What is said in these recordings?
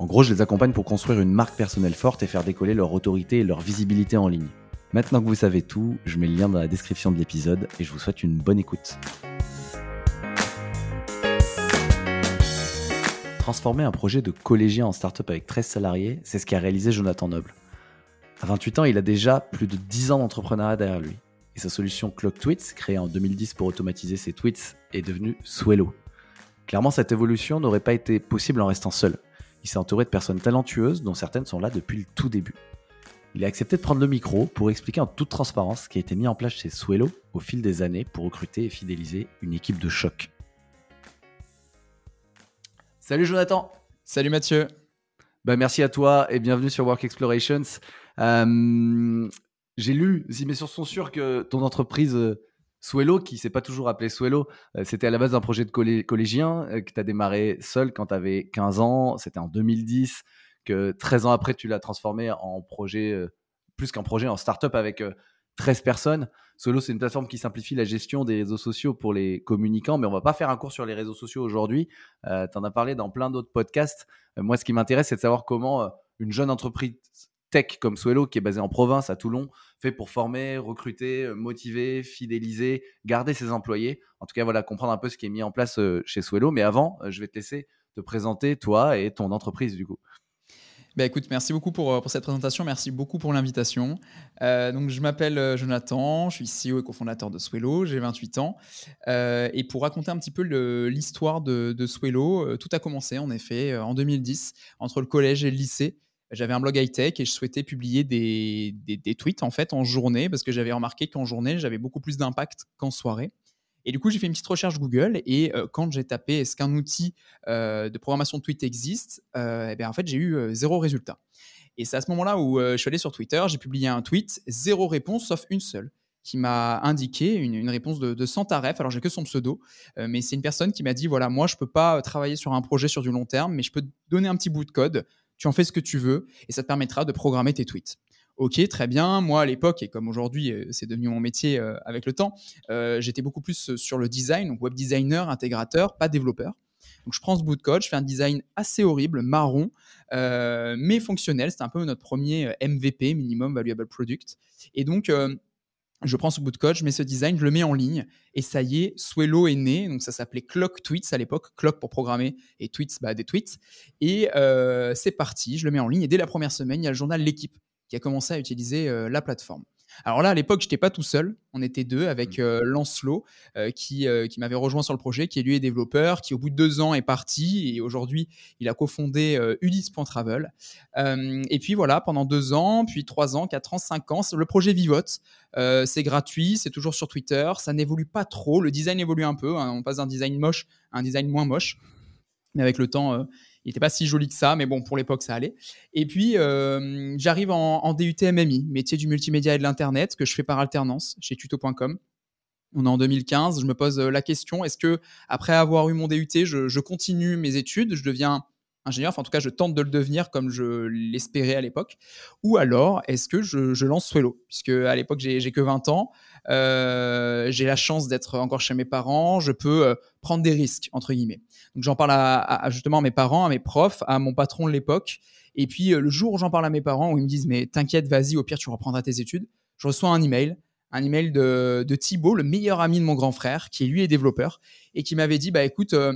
En gros, je les accompagne pour construire une marque personnelle forte et faire décoller leur autorité et leur visibilité en ligne. Maintenant que vous savez tout, je mets le lien dans la description de l'épisode et je vous souhaite une bonne écoute. Transformer un projet de collégien en start-up avec 13 salariés, c'est ce qu'a réalisé Jonathan Noble. À 28 ans, il a déjà plus de 10 ans d'entrepreneuriat derrière lui. Et sa solution Clock Tweets, créée en 2010 pour automatiser ses tweets, est devenue Swello. Clairement, cette évolution n'aurait pas été possible en restant seul. Il s'est entouré de personnes talentueuses dont certaines sont là depuis le tout début. Il a accepté de prendre le micro pour expliquer en toute transparence ce qui a été mis en place chez Swello au fil des années pour recruter et fidéliser une équipe de choc. Salut Jonathan Salut Mathieu bah, Merci à toi et bienvenue sur Work Explorations. Euh, j'ai lu, mais sur sont sûrs que ton entreprise Swello, qui s'est pas toujours appelé Swello, euh, c'était à la base un projet de collégien euh, que tu as démarré seul quand tu avais 15 ans, c'était en 2010, que 13 ans après, tu l'as transformé en projet, euh, plus qu'un projet, en start-up avec 13 personnes. Swello, c'est une plateforme qui simplifie la gestion des réseaux sociaux pour les communicants, mais on va pas faire un cours sur les réseaux sociaux aujourd'hui. tu en as parlé dans plein d'autres podcasts. moi, ce qui m'intéresse, c'est de savoir comment une jeune entreprise tech comme Swello, qui est basée en province à Toulon, fait pour former, recruter, euh, motiver, fidéliser, garder ses employés. En tout cas, voilà, comprendre un peu ce qui est mis en place euh, chez Swello. Mais avant, euh, je vais te laisser te présenter toi et ton entreprise du coup. Bah écoute, merci beaucoup pour, pour, cette présentation, merci beaucoup pour l'invitation. donc je m'appelle Jonathan, je suis CEO et cofondateur de Swello, j'ai 28 ans. et pour raconter un petit peu l'histoire de, de Swello, tout a commencé en effet en 2010 entre le collège et le lycée j'avais un blog high-tech et je souhaitais publier des, tweets en fait en journée parce que j'avais remarqué qu'en journée, j'avais beaucoup plus d'impact qu'en soirée. Et du coup, j'ai fait une petite recherche Google et euh, quand j'ai tapé est-ce qu'un outil euh, de programmation de tweets existe, euh, eh en fait, j'ai eu zéro résultat. Et c'est à ce moment-là où je suis allé sur Twitter, j'ai publié un tweet, zéro réponse sauf une seule qui m'a indiqué une, réponse de, de Santaref. Alors, j'ai que son pseudo, mais c'est une personne qui m'a dit voilà, moi, je peux pas travailler sur un projet sur du long terme, mais je peux donner un petit bout de code tu en fais ce que tu veux et ça te permettra de programmer tes tweets. Ok, très bien. Moi, à l'époque, et comme aujourd'hui, euh, c'est devenu mon métier euh, avec le temps, euh, j'étais beaucoup plus sur le design, donc web designer, intégrateur, pas développeur. Donc, je prends ce bout de code, je fais un design assez horrible, marron, mais fonctionnel. C'était un peu notre premier MVP, Minimum Valuable Product. Et donc, je prends ce bout de code, je mets ce design, je le mets en ligne, et ça y est, Swello est né. Donc ça s'appelait Clock Tweets à l'époque, Clock pour programmer et Tweets, bah, des tweets. Et euh, c'est parti, je le mets en ligne. Et dès la première semaine, il y a le journal L'équipe qui a commencé à utiliser euh, la plateforme. Alors là, à l'époque, je n'étais pas tout seul. On était deux avec mmh. euh, Lancelot euh, qui, euh, qui m'avait rejoint sur le projet, qui est lui est développeur, qui au bout de deux ans est parti et aujourd'hui, il a cofondé Ulysse.travel. et puis voilà, pendant deux ans, puis trois ans, quatre ans, cinq ans, le projet vivote. c'est gratuit, c'est toujours sur Twitter, ça n'évolue pas trop. Le design évolue un peu. Hein. on passe d'un design moche à un design moins moche. Mais avec le temps, il n'était pas si joli que ça, mais bon, pour l'époque, ça allait. Et puis, euh, j'arrive en, DUT MMI, métier du multimédia et de l'Internet, que je fais par alternance chez tuto.com. On est en 2015, je me pose euh, la question, est-ce que après avoir eu mon DUT, je, continue mes études, je deviens ingénieur, enfin en tout cas je tente de le devenir comme je l'espérais à l'époque, ou alors est-ce que je, lance Swello, puisque à l'époque j'ai que 20 ans, euh, j'ai la chance d'être encore chez mes parents, je peux prendre des risques, entre guillemets. Donc j'en parle à, justement à mes parents, à mes profs, à mon patron de l'époque. Et puis euh, le jour où j'en parle à mes parents, où ils me disent mais t'inquiète, vas-y, au pire tu reprendras tes études, je reçois un email, un email de, de Thibaut, le meilleur ami de mon grand frère, qui lui est développeur, et qui m'avait dit bah écoute, euh,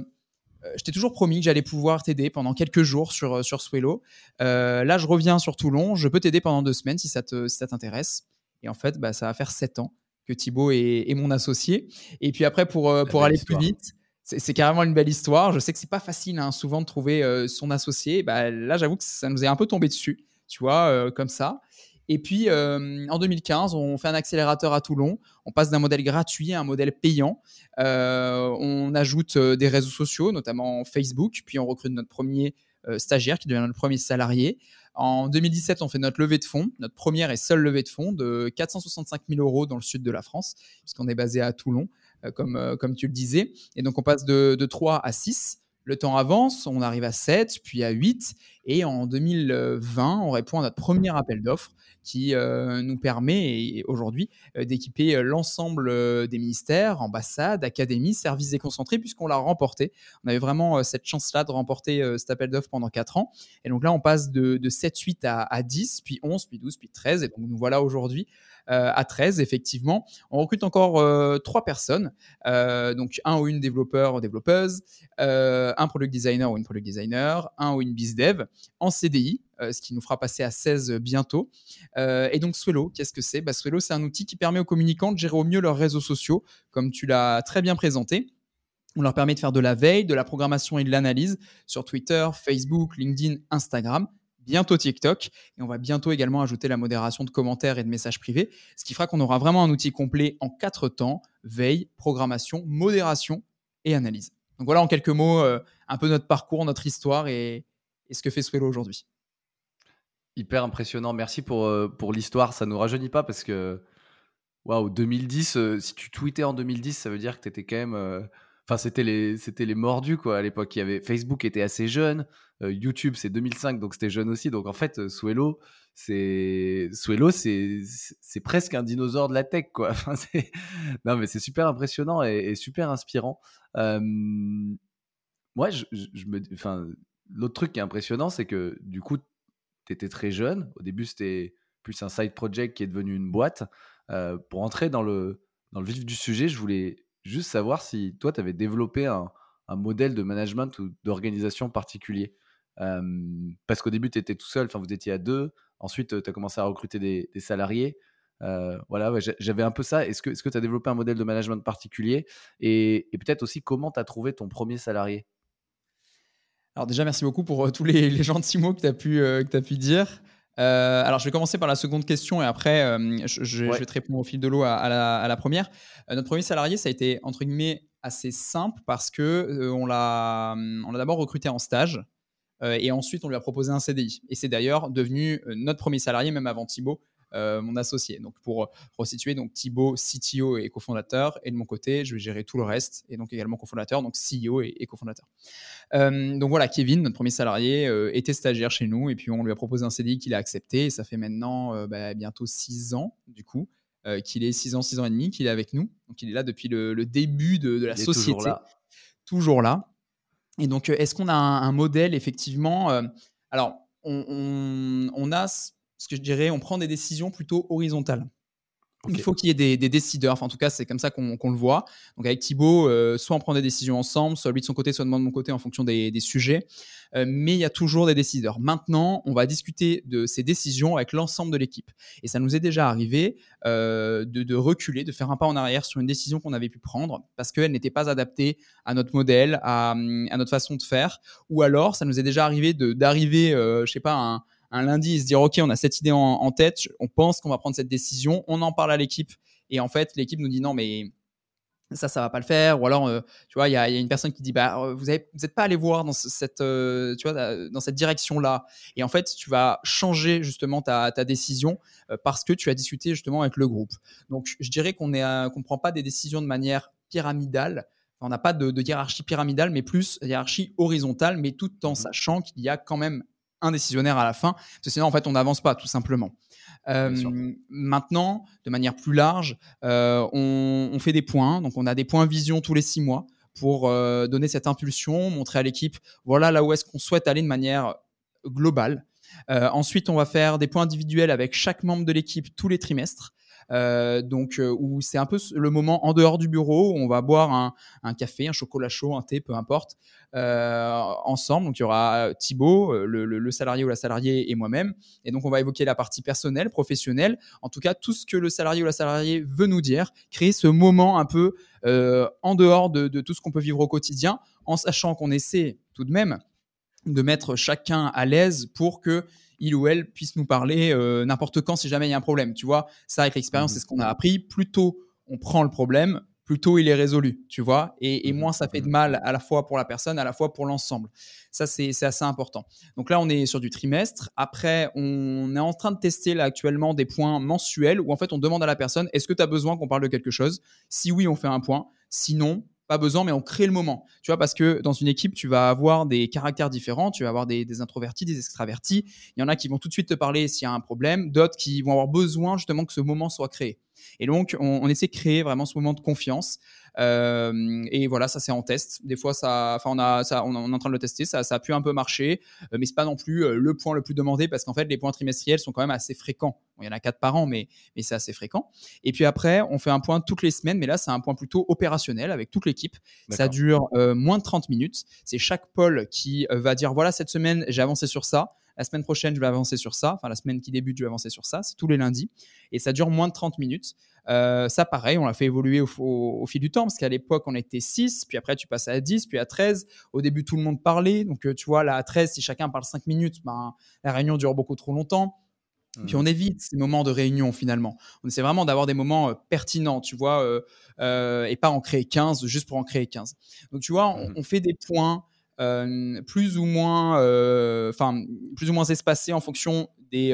euh, je t'ai toujours promis que j'allais pouvoir t'aider pendant quelques jours sur, sur Swello. là, je reviens sur Toulon. Je peux t'aider pendant deux semaines si ça, te, si ça t'intéresse. Et en fait, bah, ça va faire sept ans que Thibaut est, mon associé. Et puis après, pour, pour aller plus vite, c'est carrément une belle histoire. Je sais que c'est pas facile hein, souvent de trouver euh, son associé. Bah, là, j'avoue que ça nous est un peu tombé dessus, tu vois, euh, comme ça. Et puis, euh, en 2015, on fait un accélérateur à Toulon. On passe d'un modèle gratuit à un modèle payant. on ajoute des réseaux sociaux, notamment Facebook. Puis, on recrute notre premier stagiaire qui devient notre premier salarié. En 2017, on fait notre levée de fonds, notre première et seule levée de fonds de 465 000 euros dans le sud de la France, puisqu'on est basé à Toulon, comme, comme tu le disais. Et donc, on passe de, de 3 à 6. Le temps avance, on arrive à 7, puis à 8, et en 2020, on répond à notre premier appel d'offres qui euh, nous permet aujourd'hui euh, d'équiper euh, l'ensemble des ministères, ambassades, académies, services déconcentrés, puisqu'on l'a remporté. On avait vraiment cette chance-là de remporter cet appel d'offres pendant 4 ans. Et donc là, on passe de, 7, 8 à, à, 10, puis 11, puis 12, puis 13. Et donc nous voilà aujourd'hui à 13, effectivement. On recrute encore trois personnes, donc un ou une développeur ou développeuse, un product designer ou une product designer, un ou une biz dev en CDI, ce qui nous fera passer à 16 bientôt. et donc Swello, qu'est-ce que c'est? Bah, Swello, c'est un outil qui permet aux communicants de gérer au mieux leurs réseaux sociaux, comme tu l'as très bien présenté. On leur permet de faire de la veille, de la programmation et de l'analyse sur Twitter, Facebook, LinkedIn, Instagram bientôt TikTok et on va bientôt également ajouter la modération de commentaires et de messages privés, ce qui fera qu'on aura vraiment un outil complet en quatre temps, veille, programmation, modération et analyse. Donc voilà en quelques mots euh, un peu notre parcours, notre histoire et, ce que fait Swello aujourd'hui. Hyper impressionnant, merci pour, euh, pour l'histoire, ça nous rajeunit pas parce que waouh, 2010, euh, si tu tweetais en 2010, ça veut dire que tu étais quand même Enfin, c'était les, les mordus, quoi, à l'époque. Avait, Facebook était assez jeune. Euh, YouTube, c'est 2005, donc c'était jeune aussi. Donc, en fait, euh, Swello, c'est, c'est, presque un dinosaure de la tech, quoi. Non, mais c'est super impressionnant et, super inspirant. moi, je, je, me, enfin, l'autre truc qui est impressionnant, c'est que, du coup, tu étais très jeune. Au début, c'était plus un side project qui est devenu une boîte. Euh, pour entrer dans le, dans le vif du sujet, je voulais juste savoir si toi, tu avais développé un, modèle de management ou d'organisation particulier. parce qu'au début, tu étais tout seul, enfin, vous étiez à deux. Ensuite, tu as commencé à recruter des, salariés. voilà, j'avais un peu ça. Est-ce que tu as développé un modèle de management particulier? Et, peut-être aussi, comment tu as trouvé ton premier salarié? Alors, déjà, merci beaucoup pour tous les, les gentils mots que tu as, pu, as pu dire. Euh, alors, je vais commencer par la seconde question et après, euh, je, vais te répondre au fil de l'eau à, la, première. Euh, notre premier salarié, ça a été entre guillemets assez simple parce que on l'a, on l'a d'abord recruté en stage et ensuite on lui a proposé un CDI. Et c'est d'ailleurs devenu notre premier salarié, même avant Thibaut, euh, mon associé. Donc pour resituer, donc Thibaut, CTO et cofondateur, et de mon côté, je vais gérer tout le reste, et donc également cofondateur, donc CEO et, cofondateur. Euh, donc voilà, Kevin, notre premier salarié, euh, était stagiaire chez nous, et puis on lui a proposé un CDI qu'il a accepté, et ça fait maintenant bah, bientôt six ans, du coup. qu'il est six ans, six ans et demi, qu'il est avec nous. Donc il est là depuis le, début de, la société. Toujours là. toujours là. Et donc, est-ce qu'on a un, modèle, effectivement Alors, on, on, a ce que je dirais, on prend des décisions plutôt horizontales. Il faut qu'il y ait des, décideurs. Enfin, en tout cas, c'est comme ça qu'on le voit. Donc, avec Thibaut, euh, soit on prend des décisions ensemble, soit lui de son côté, soit de mon côté, en fonction des, sujets. Euh, mais il y a toujours des décideurs. Maintenant, on va discuter de ces décisions avec l'ensemble de l'équipe. Et ça nous est déjà arrivé euh, de, reculer, de faire un pas en arrière sur une décision qu'on avait pu prendre parce qu'elle n'était pas adaptée à notre modèle, à, notre façon de faire. Ou alors, ça nous est déjà arrivé d'arriver, je sais pas, à un un lundi et se dire ok on a cette idée en, tête, on pense qu'on va prendre cette décision, on en parle à l'équipe. Et en fait l'équipe nous dit non mais ça ça va pas le faire. Ou alors euh, tu vois il y, a une personne qui dit bah euh, vous n'êtes pas allé voir dans cette euh, tu vois dans cette direction là et en fait tu vas changer justement ta, ta décision parce que tu as discuté justement avec le groupe. Donc je dirais qu'on est qu'on prend pas des décisions de manière pyramidale. On n'a pas de, de, hiérarchie pyramidale mais plus hiérarchie horizontale mais tout en mmh. sachant qu'il y a quand même un décisionnaire à la fin, parce que sinon, en fait, on n'avance pas, tout simplement. Euh, maintenant, de manière plus large, euh, on, fait des points. Donc, on a des points vision tous les six mois pour euh, donner cette impulsion, montrer à l'équipe, voilà là où est-ce qu'on souhaite aller de manière globale. ensuite, on va faire des points individuels avec chaque membre de l'équipe tous les trimestres. Euh, donc euh, où c'est un peu le moment en dehors du bureau où on va boire un, café, un chocolat chaud, un thé, peu importe, euh, ensemble. Donc il y aura Thibaut, le, salarié ou la salariée et moi-même. Et donc on va évoquer la partie personnelle, professionnelle, en tout cas tout ce que le salarié ou la salariée veut nous dire, créer ce moment un peu en dehors de, de tout ce qu'on peut vivre au quotidien, en sachant qu'on essaie tout de même de mettre chacun à l'aise pour que il ou elle puisse nous parler euh, n'importe quand si jamais il y a un problème. Tu vois, ça avec l'expérience, mmh c'est ce qu'on a appris. Plus tôt on prend le problème, plus tôt il est résolu, tu vois, et, et, mmh moins ça fait de mmh mal à la fois pour la personne, à la fois pour l'ensemble. Ça, c'est assez important. Donc là, on est sur du trimestre. Après, on est en train de tester là actuellement des points mensuels où en fait, on demande à la personne, est-ce que tu as besoin qu'on parle de quelque chose? Si oui, on fait un point. Sinon, pas besoin, mais on crée le moment. Tu vois, parce que dans une équipe, tu vas avoir des caractères différents, tu vas avoir des, des introvertis, des extravertis. Il y en a qui vont tout de suite te parler s'il y a un problème, d'autres qui vont avoir besoin justement que ce moment soit créé. Et donc, on, essaie de créer vraiment ce moment de confiance. Euh, et voilà, ça c'est en test. Des fois, ça, enfin, on a, ça, on, est en train de le tester. Ça, ça a pu un peu marcher, euh, mais c'est pas non plus euh, le point le plus demandé parce qu'en fait, les points trimestriels sont quand même assez fréquents. il y en a quatre par an, mais, mais c'est assez fréquent. Et puis après, on fait un point toutes les semaines, mais là, c'est un point plutôt opérationnel avec toute l'équipe. Ça dure moins de 30 minutes. C'est chaque pôle qui va dire voilà, cette semaine, j'ai avancé sur ça. La semaine prochaine, je vais avancer sur ça. Enfin, la semaine qui débute, je vais avancer sur ça. C'est tous les lundis. Et ça dure moins de 30 minutes. Euh, ça, pareil, on l'a fait évoluer au, fil du temps, parce qu'à l'époque, on était 6, puis après, tu passes à 10, puis à 13. Au début, tout le monde parlait. Donc, euh, tu vois, là, à 13, si chacun parle 5 minutes, ben, la réunion dure beaucoup trop longtemps. Puis on mmh. évite ces moments de réunion finalement. On essaie vraiment d'avoir des moments euh, pertinents, tu vois, et pas en créer 15 juste pour en créer 15. Donc tu vois, on, mmh. on fait des points plus ou moins, enfin plus ou moins espacés en fonction des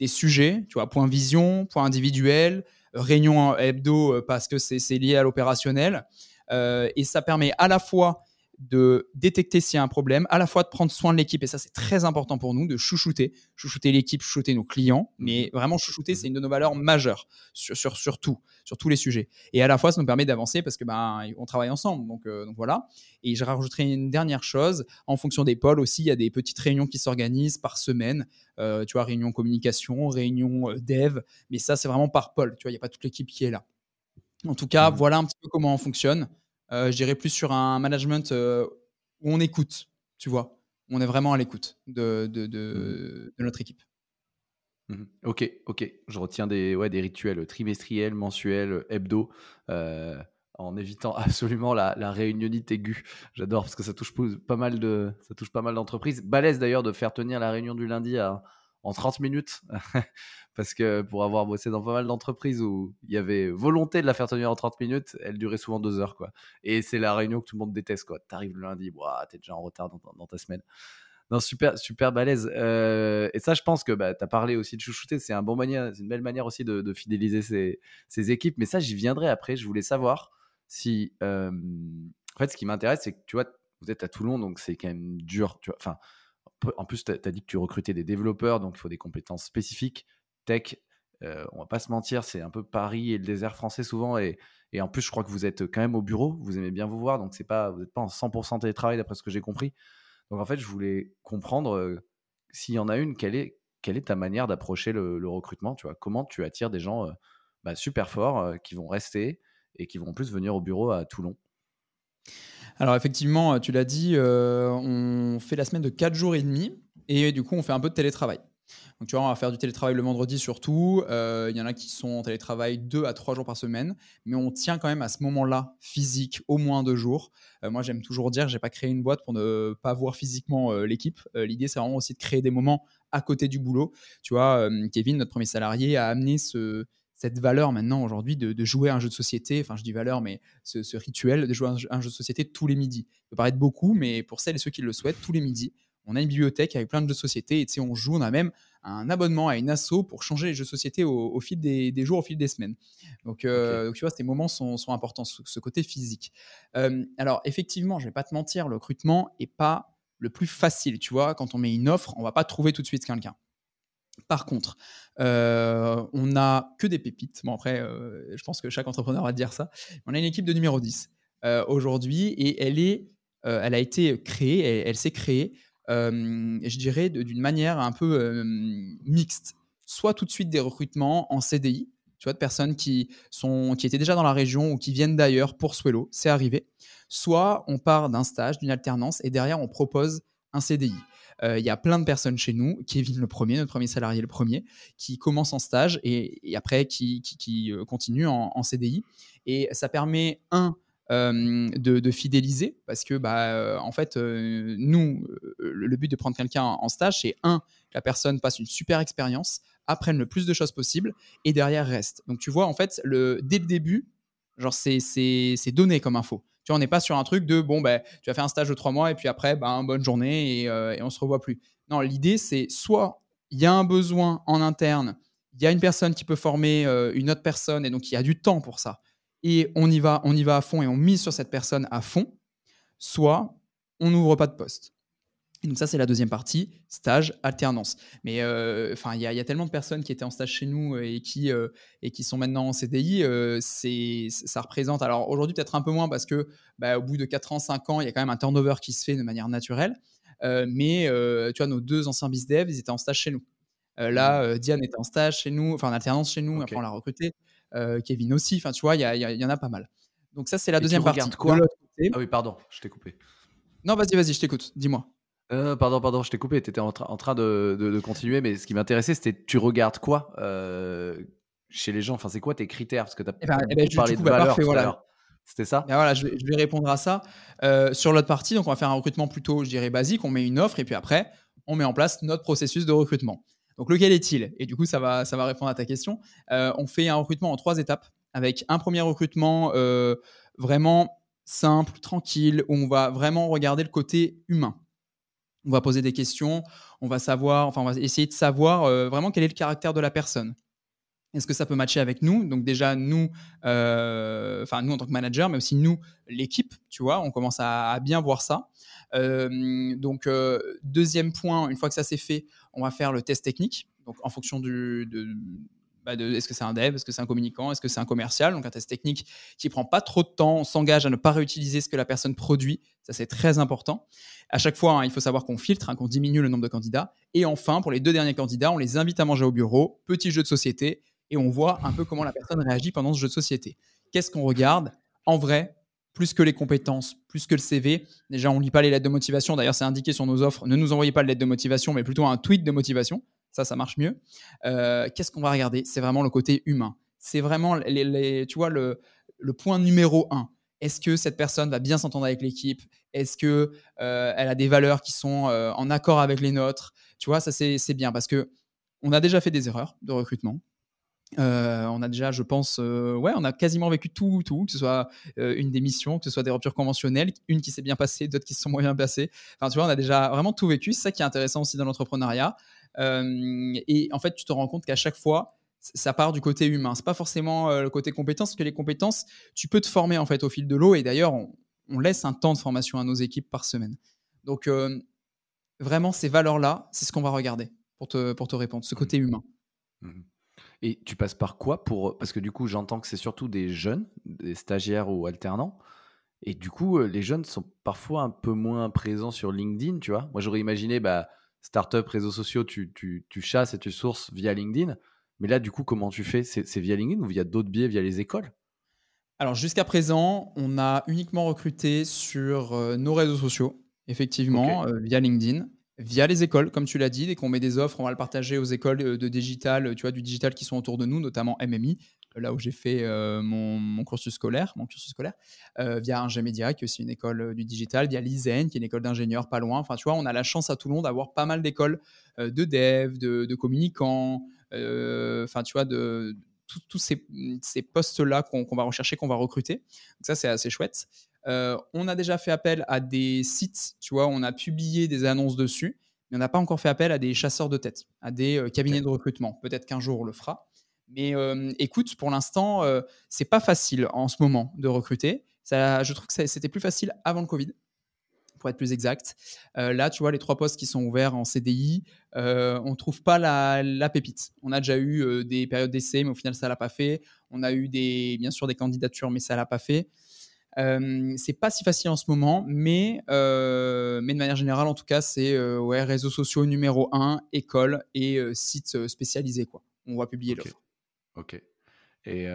des sujets, tu vois, point vision, point individuel, réunion hebdo euh, parce que c'est lié à l'opérationnel. Euh, et ça permet à la fois de détecter s'il y a un problème, à la fois de prendre soin de l'équipe, et ça c'est très important pour nous, de chouchouter, chouchouter l'équipe, chouchouter nos clients, mmh mais vraiment chouchouter mmh c'est une de nos valeurs majeures sur, sur, sur, tout, sur tous les sujets. Et à la fois ça nous permet d'avancer parce que ben on travaille ensemble, donc, euh, donc voilà. Et je rajouterai une dernière chose, en fonction des pôles aussi, il y a des petites réunions qui s'organisent par semaine, euh, tu vois, réunion communication, réunion euh, dev, mais ça c'est vraiment par pôle, tu vois, il n'y a pas toute l'équipe qui est là. En tout cas, mmh voilà un petit peu comment on fonctionne. Euh, je dirais plus sur un management euh, où on écoute, tu vois. On est vraiment à l'écoute de, de, de, mmh. notre équipe. Mmh ok, ok. Je retiens des, ouais, des rituels trimestriels, mensuels, hebdo, euh, en évitant absolument la, la réunionite aiguë. J'adore parce que ça touche pas mal de, ça touche pas mal d'entreprises. Balèze d'ailleurs de faire tenir la réunion du lundi à, en 30 minutes. parce que pour avoir bossé dans pas mal d'entreprises où il y avait volonté de la faire tenir en 30 minutes, elle durait souvent deux heures. Quoi. Et c'est la réunion que tout le monde déteste. Tu arrives le lundi, tu es déjà en retard dans, ta semaine. Non, super, super balèze. Euh, et ça, je pense que bah, tu as parlé aussi de chouchouter. C'est un bon une belle manière aussi de, fidéliser ces, équipes. Mais ça, j'y viendrai après. Je voulais savoir si. Euh, en fait, ce qui m'intéresse, c'est que tu vois, vous êtes à Toulon, donc c'est quand même dur. Tu vois, enfin, en plus, tu as, dit que tu recrutais des développeurs, donc il faut des compétences spécifiques. Tech, euh, on va pas se mentir, c'est un peu Paris et le désert français souvent. Et, en plus, je crois que vous êtes quand même au bureau, vous aimez bien vous voir, donc c'est pas, vous n'êtes pas en 100% télétravail d'après ce que j'ai compris. Donc en fait, je voulais comprendre euh, s'il y en a une, quelle est, ta manière d'approcher le, recrutement tu vois? Comment tu attires des gens euh, bah, super forts qui vont rester et qui vont en plus venir au bureau à Toulon? Alors effectivement, tu l'as dit, euh, on fait la semaine de 4 jours et demi et du coup on fait un peu de télétravail. Donc tu vois, on va faire du télétravail le vendredi surtout. Euh, il y en a qui sont en télétravail 2 à 3 jours par semaine, mais on tient quand même à ce moment-là physique au moins deux jours. Euh, moi j'aime toujours dire, j'ai pas créé une boîte pour ne pas voir physiquement l'équipe. L'idée c'est vraiment aussi de créer des moments à côté du boulot. Tu vois, Kevin, notre premier salarié, a amené ce, cette valeur maintenant aujourd'hui de, jouer à un jeu de société, enfin je dis valeur, mais ce, rituel de jouer à un, jeu de société tous les midis. Ça peut paraître beaucoup, mais pour celles et ceux qui le souhaitent, tous les midis, on a une bibliothèque avec plein de jeux de société et on joue, on a même un abonnement à une asso pour changer les jeux de société au, fil des, jours, au fil des semaines. Donc, euh, tu vois, ces moments sont, importants, ce, côté physique. Euh, alors, effectivement, je vais pas te mentir, le recrutement est pas le plus facile. Tu vois, quand on met une offre, on va pas trouver tout de suite quelqu'un. Par contre, euh, on n'a que des pépites. Bon, après, euh, je pense que chaque entrepreneur va dire ça. On a une équipe de numéro 10 euh, aujourd'hui et elle, est, elle a été créée, elle, s'est créée, je dirais, d'une manière un peu mixte. Soit tout de suite des recrutements en CDI, tu vois, de personnes qui, sont, qui étaient déjà dans la région ou qui viennent d'ailleurs pour Swello, c'est arrivé. Soit on part d'un stage, d'une alternance et derrière on propose un CDI. Euh, il y a plein de personnes chez nous, Kevin le premier, notre premier salarié le premier, qui commence en stage et, après qui, qui, euh, continue en, CDI. Et ça permet, un, euh, de, fidéliser parce que bah en fait nous le but de prendre quelqu'un en stage c'est un que la personne passe une super expérience apprenne le plus de choses possible et derrière reste donc tu vois en fait le dès le début Genre, c'est donné comme info. Tu vois, on n'est pas sur un truc de bon, ben, tu vas faire un stage de trois mois et puis après, ben, bonne journée et, euh, et on se revoit plus. Non, l'idée, c'est soit il y a un besoin en interne, il y a une personne qui peut former euh, une autre personne et donc il y a du temps pour ça. Et on y va, on y va à fond et on mise sur cette personne à fond. Soit on n'ouvre pas de poste donc ça, c'est la deuxième partie, stage, alternance. Mais euh, enfin, il y, a tellement de personnes qui étaient en stage chez nous et qui, euh, et qui sont maintenant en CDI. Euh, c'est, ça représente, alors aujourd'hui peut-être un peu moins parce que bah, au bout de 4 ans, 5 ans, il y a quand même un turnover qui se fait de manière naturelle. mais tu vois, nos deux anciens BizDev, ils étaient en stage chez nous. là, mmh. Diane était en stage chez nous, enfin en alternance chez nous, après on l'a recruté. Kevin aussi, enfin tu vois, il y, y, en a pas mal. Donc ça, c'est la deuxième partie. Quoi ah oui, pardon, je t'ai coupé. Non, vas-y, vas-y, je t'écoute, dis-moi. Euh, pardon, pardon, je t'ai coupé. Tu étais en, train de, continuer, mais ce qui m'intéressait, c'était tu regardes quoi euh, chez les gens? Enfin, c'est quoi tes critères? Parce que tu as eh ben, eh ben, parlé de bah, valeur voilà. C'était ça? Ben, voilà, je vais, répondre à ça. Euh, sur l'autre partie, donc on va faire un recrutement plutôt, je dirais, basique. On met une offre et puis après, on met en place notre processus de recrutement. Donc, lequel est-il? Et du coup, ça va, ça va répondre à ta question. on fait un recrutement en trois étapes avec un premier recrutement vraiment simple, tranquille, où on va vraiment regarder le côté humain on va poser des questions, on va savoir, enfin, on va essayer de savoir euh, vraiment quel est le caractère de la personne. Est-ce que ça peut matcher avec nous? Donc déjà nous, euh, enfin nous en tant que manager, mais aussi nous l'équipe, tu vois, on commence à, bien voir ça. Euh, donc deuxième point, une fois que ça c'est fait, on va faire le test technique. Donc en fonction du, de, bah, est-ce que c'est un dev, est-ce que c'est un communicant, est-ce que c'est un commercial, donc un test technique qui prend pas trop de temps, on s'engage à ne pas réutiliser ce que la personne produit, ça c'est très important. À chaque fois, hein, il faut savoir qu'on filtre, hein, qu'on diminue le nombre de candidats. Et enfin, pour les deux derniers candidats, on les invite à manger au bureau, petit jeu de société, et on voit un peu comment la personne réagit pendant ce jeu de société. Qu'est-ce qu'on regarde? En vrai, plus que les compétences, plus que le CV. Déjà, on ne lit pas les lettres de motivation. D'ailleurs, c'est indiqué sur nos offres. Ne nous envoyez pas de lettres de motivation, mais plutôt un tweet de motivation. Ça, ça marche mieux. Euh, qu'est-ce qu'on va regarder? C'est vraiment le côté humain. C'est vraiment, les, tu vois, le, point numéro un. Est-ce que cette personne va bien s'entendre avec l'équipe? Est-ce que euh, elle a des valeurs qui sont euh, en accord avec les nôtres? Tu vois, ça c'est bien parce que on a déjà fait des erreurs de recrutement. on a déjà, je pense, ouais, on a quasiment vécu tout, tout, que ce soit une démission, que ce soit des ruptures conventionnelles, une qui s'est bien passée, d'autres qui se sont moins bien passées. Enfin, tu vois, on a déjà vraiment tout vécu. C'est ça qui est intéressant aussi dans l'entrepreneuriat. Et en fait, tu te rends compte qu'à chaque fois, ça part du côté humain. C'est pas forcément le côté compétence, parce que les compétences, tu peux te former en fait au fil de l'eau. Et d'ailleurs, on, laisse un temps de formation à nos équipes par semaine. Donc, vraiment, ces valeurs-là, c'est ce qu'on va regarder pour te, pour te répondre, ce mmh. côté humain. Mmh. Et tu passes par quoi pour Parce que du coup, j'entends que c'est surtout des jeunes, des stagiaires ou alternants. Et du coup, les jeunes sont parfois un peu moins présents sur LinkedIn, tu vois. Moi, j'aurais imaginé, bah, startup, réseaux sociaux, tu, tu, tu, chasses et tu sources via LinkedIn. Mais là, du coup, comment tu fais? C'est via LinkedIn ou via d'autres biais, via les écoles? Alors, jusqu'à présent, on a uniquement recruté sur nos réseaux sociaux, effectivement, via LinkedIn via les écoles, comme tu l'as dit. Dès qu'on met des offres, on va le partager aux écoles de digital, tu vois, du digital qui sont autour de nous, notamment MMI, là où j'ai fait mon, cursus scolaire, mon cursus scolaire, via Ingémédia, qui est aussi une école du digital, via l'ISEN, qui est une école d'ingénieurs pas loin. Enfin, tu vois, on a la chance à Toulon d'avoir pas mal d'écoles de dev, de, communicants, enfin, tu vois, de tous ces, ces postes-là qu'on va rechercher, qu'on va recruter. Donc ça, c'est assez chouette. Euh, on a déjà fait appel à des sites, tu vois, on a publié des annonces dessus, mais on n'a pas encore fait appel à des chasseurs de tête, à des euh, cabinets de recrutement. Peut-être qu'un jour on le fera. Mais euh, écoute, pour l'instant, c'est pas facile en ce moment de recruter. Ça, je trouve que c'était plus facile avant le Covid, pour être plus exact. là, tu vois, les trois postes qui sont ouverts en CDI, on ne trouve pas la, la, pépite. On a déjà eu des périodes d'essai, mais au final, ça l'a pas fait. On a eu des, bien sûr des candidatures, mais ça l'a pas fait. Euh, c'est pas si facile en ce moment, mais, euh, mais de manière générale, en tout cas, c'est euh, ouais, réseaux sociaux numéro 1, école et sites spécialisés. Quoi. On va publier l'offre. Ok. Et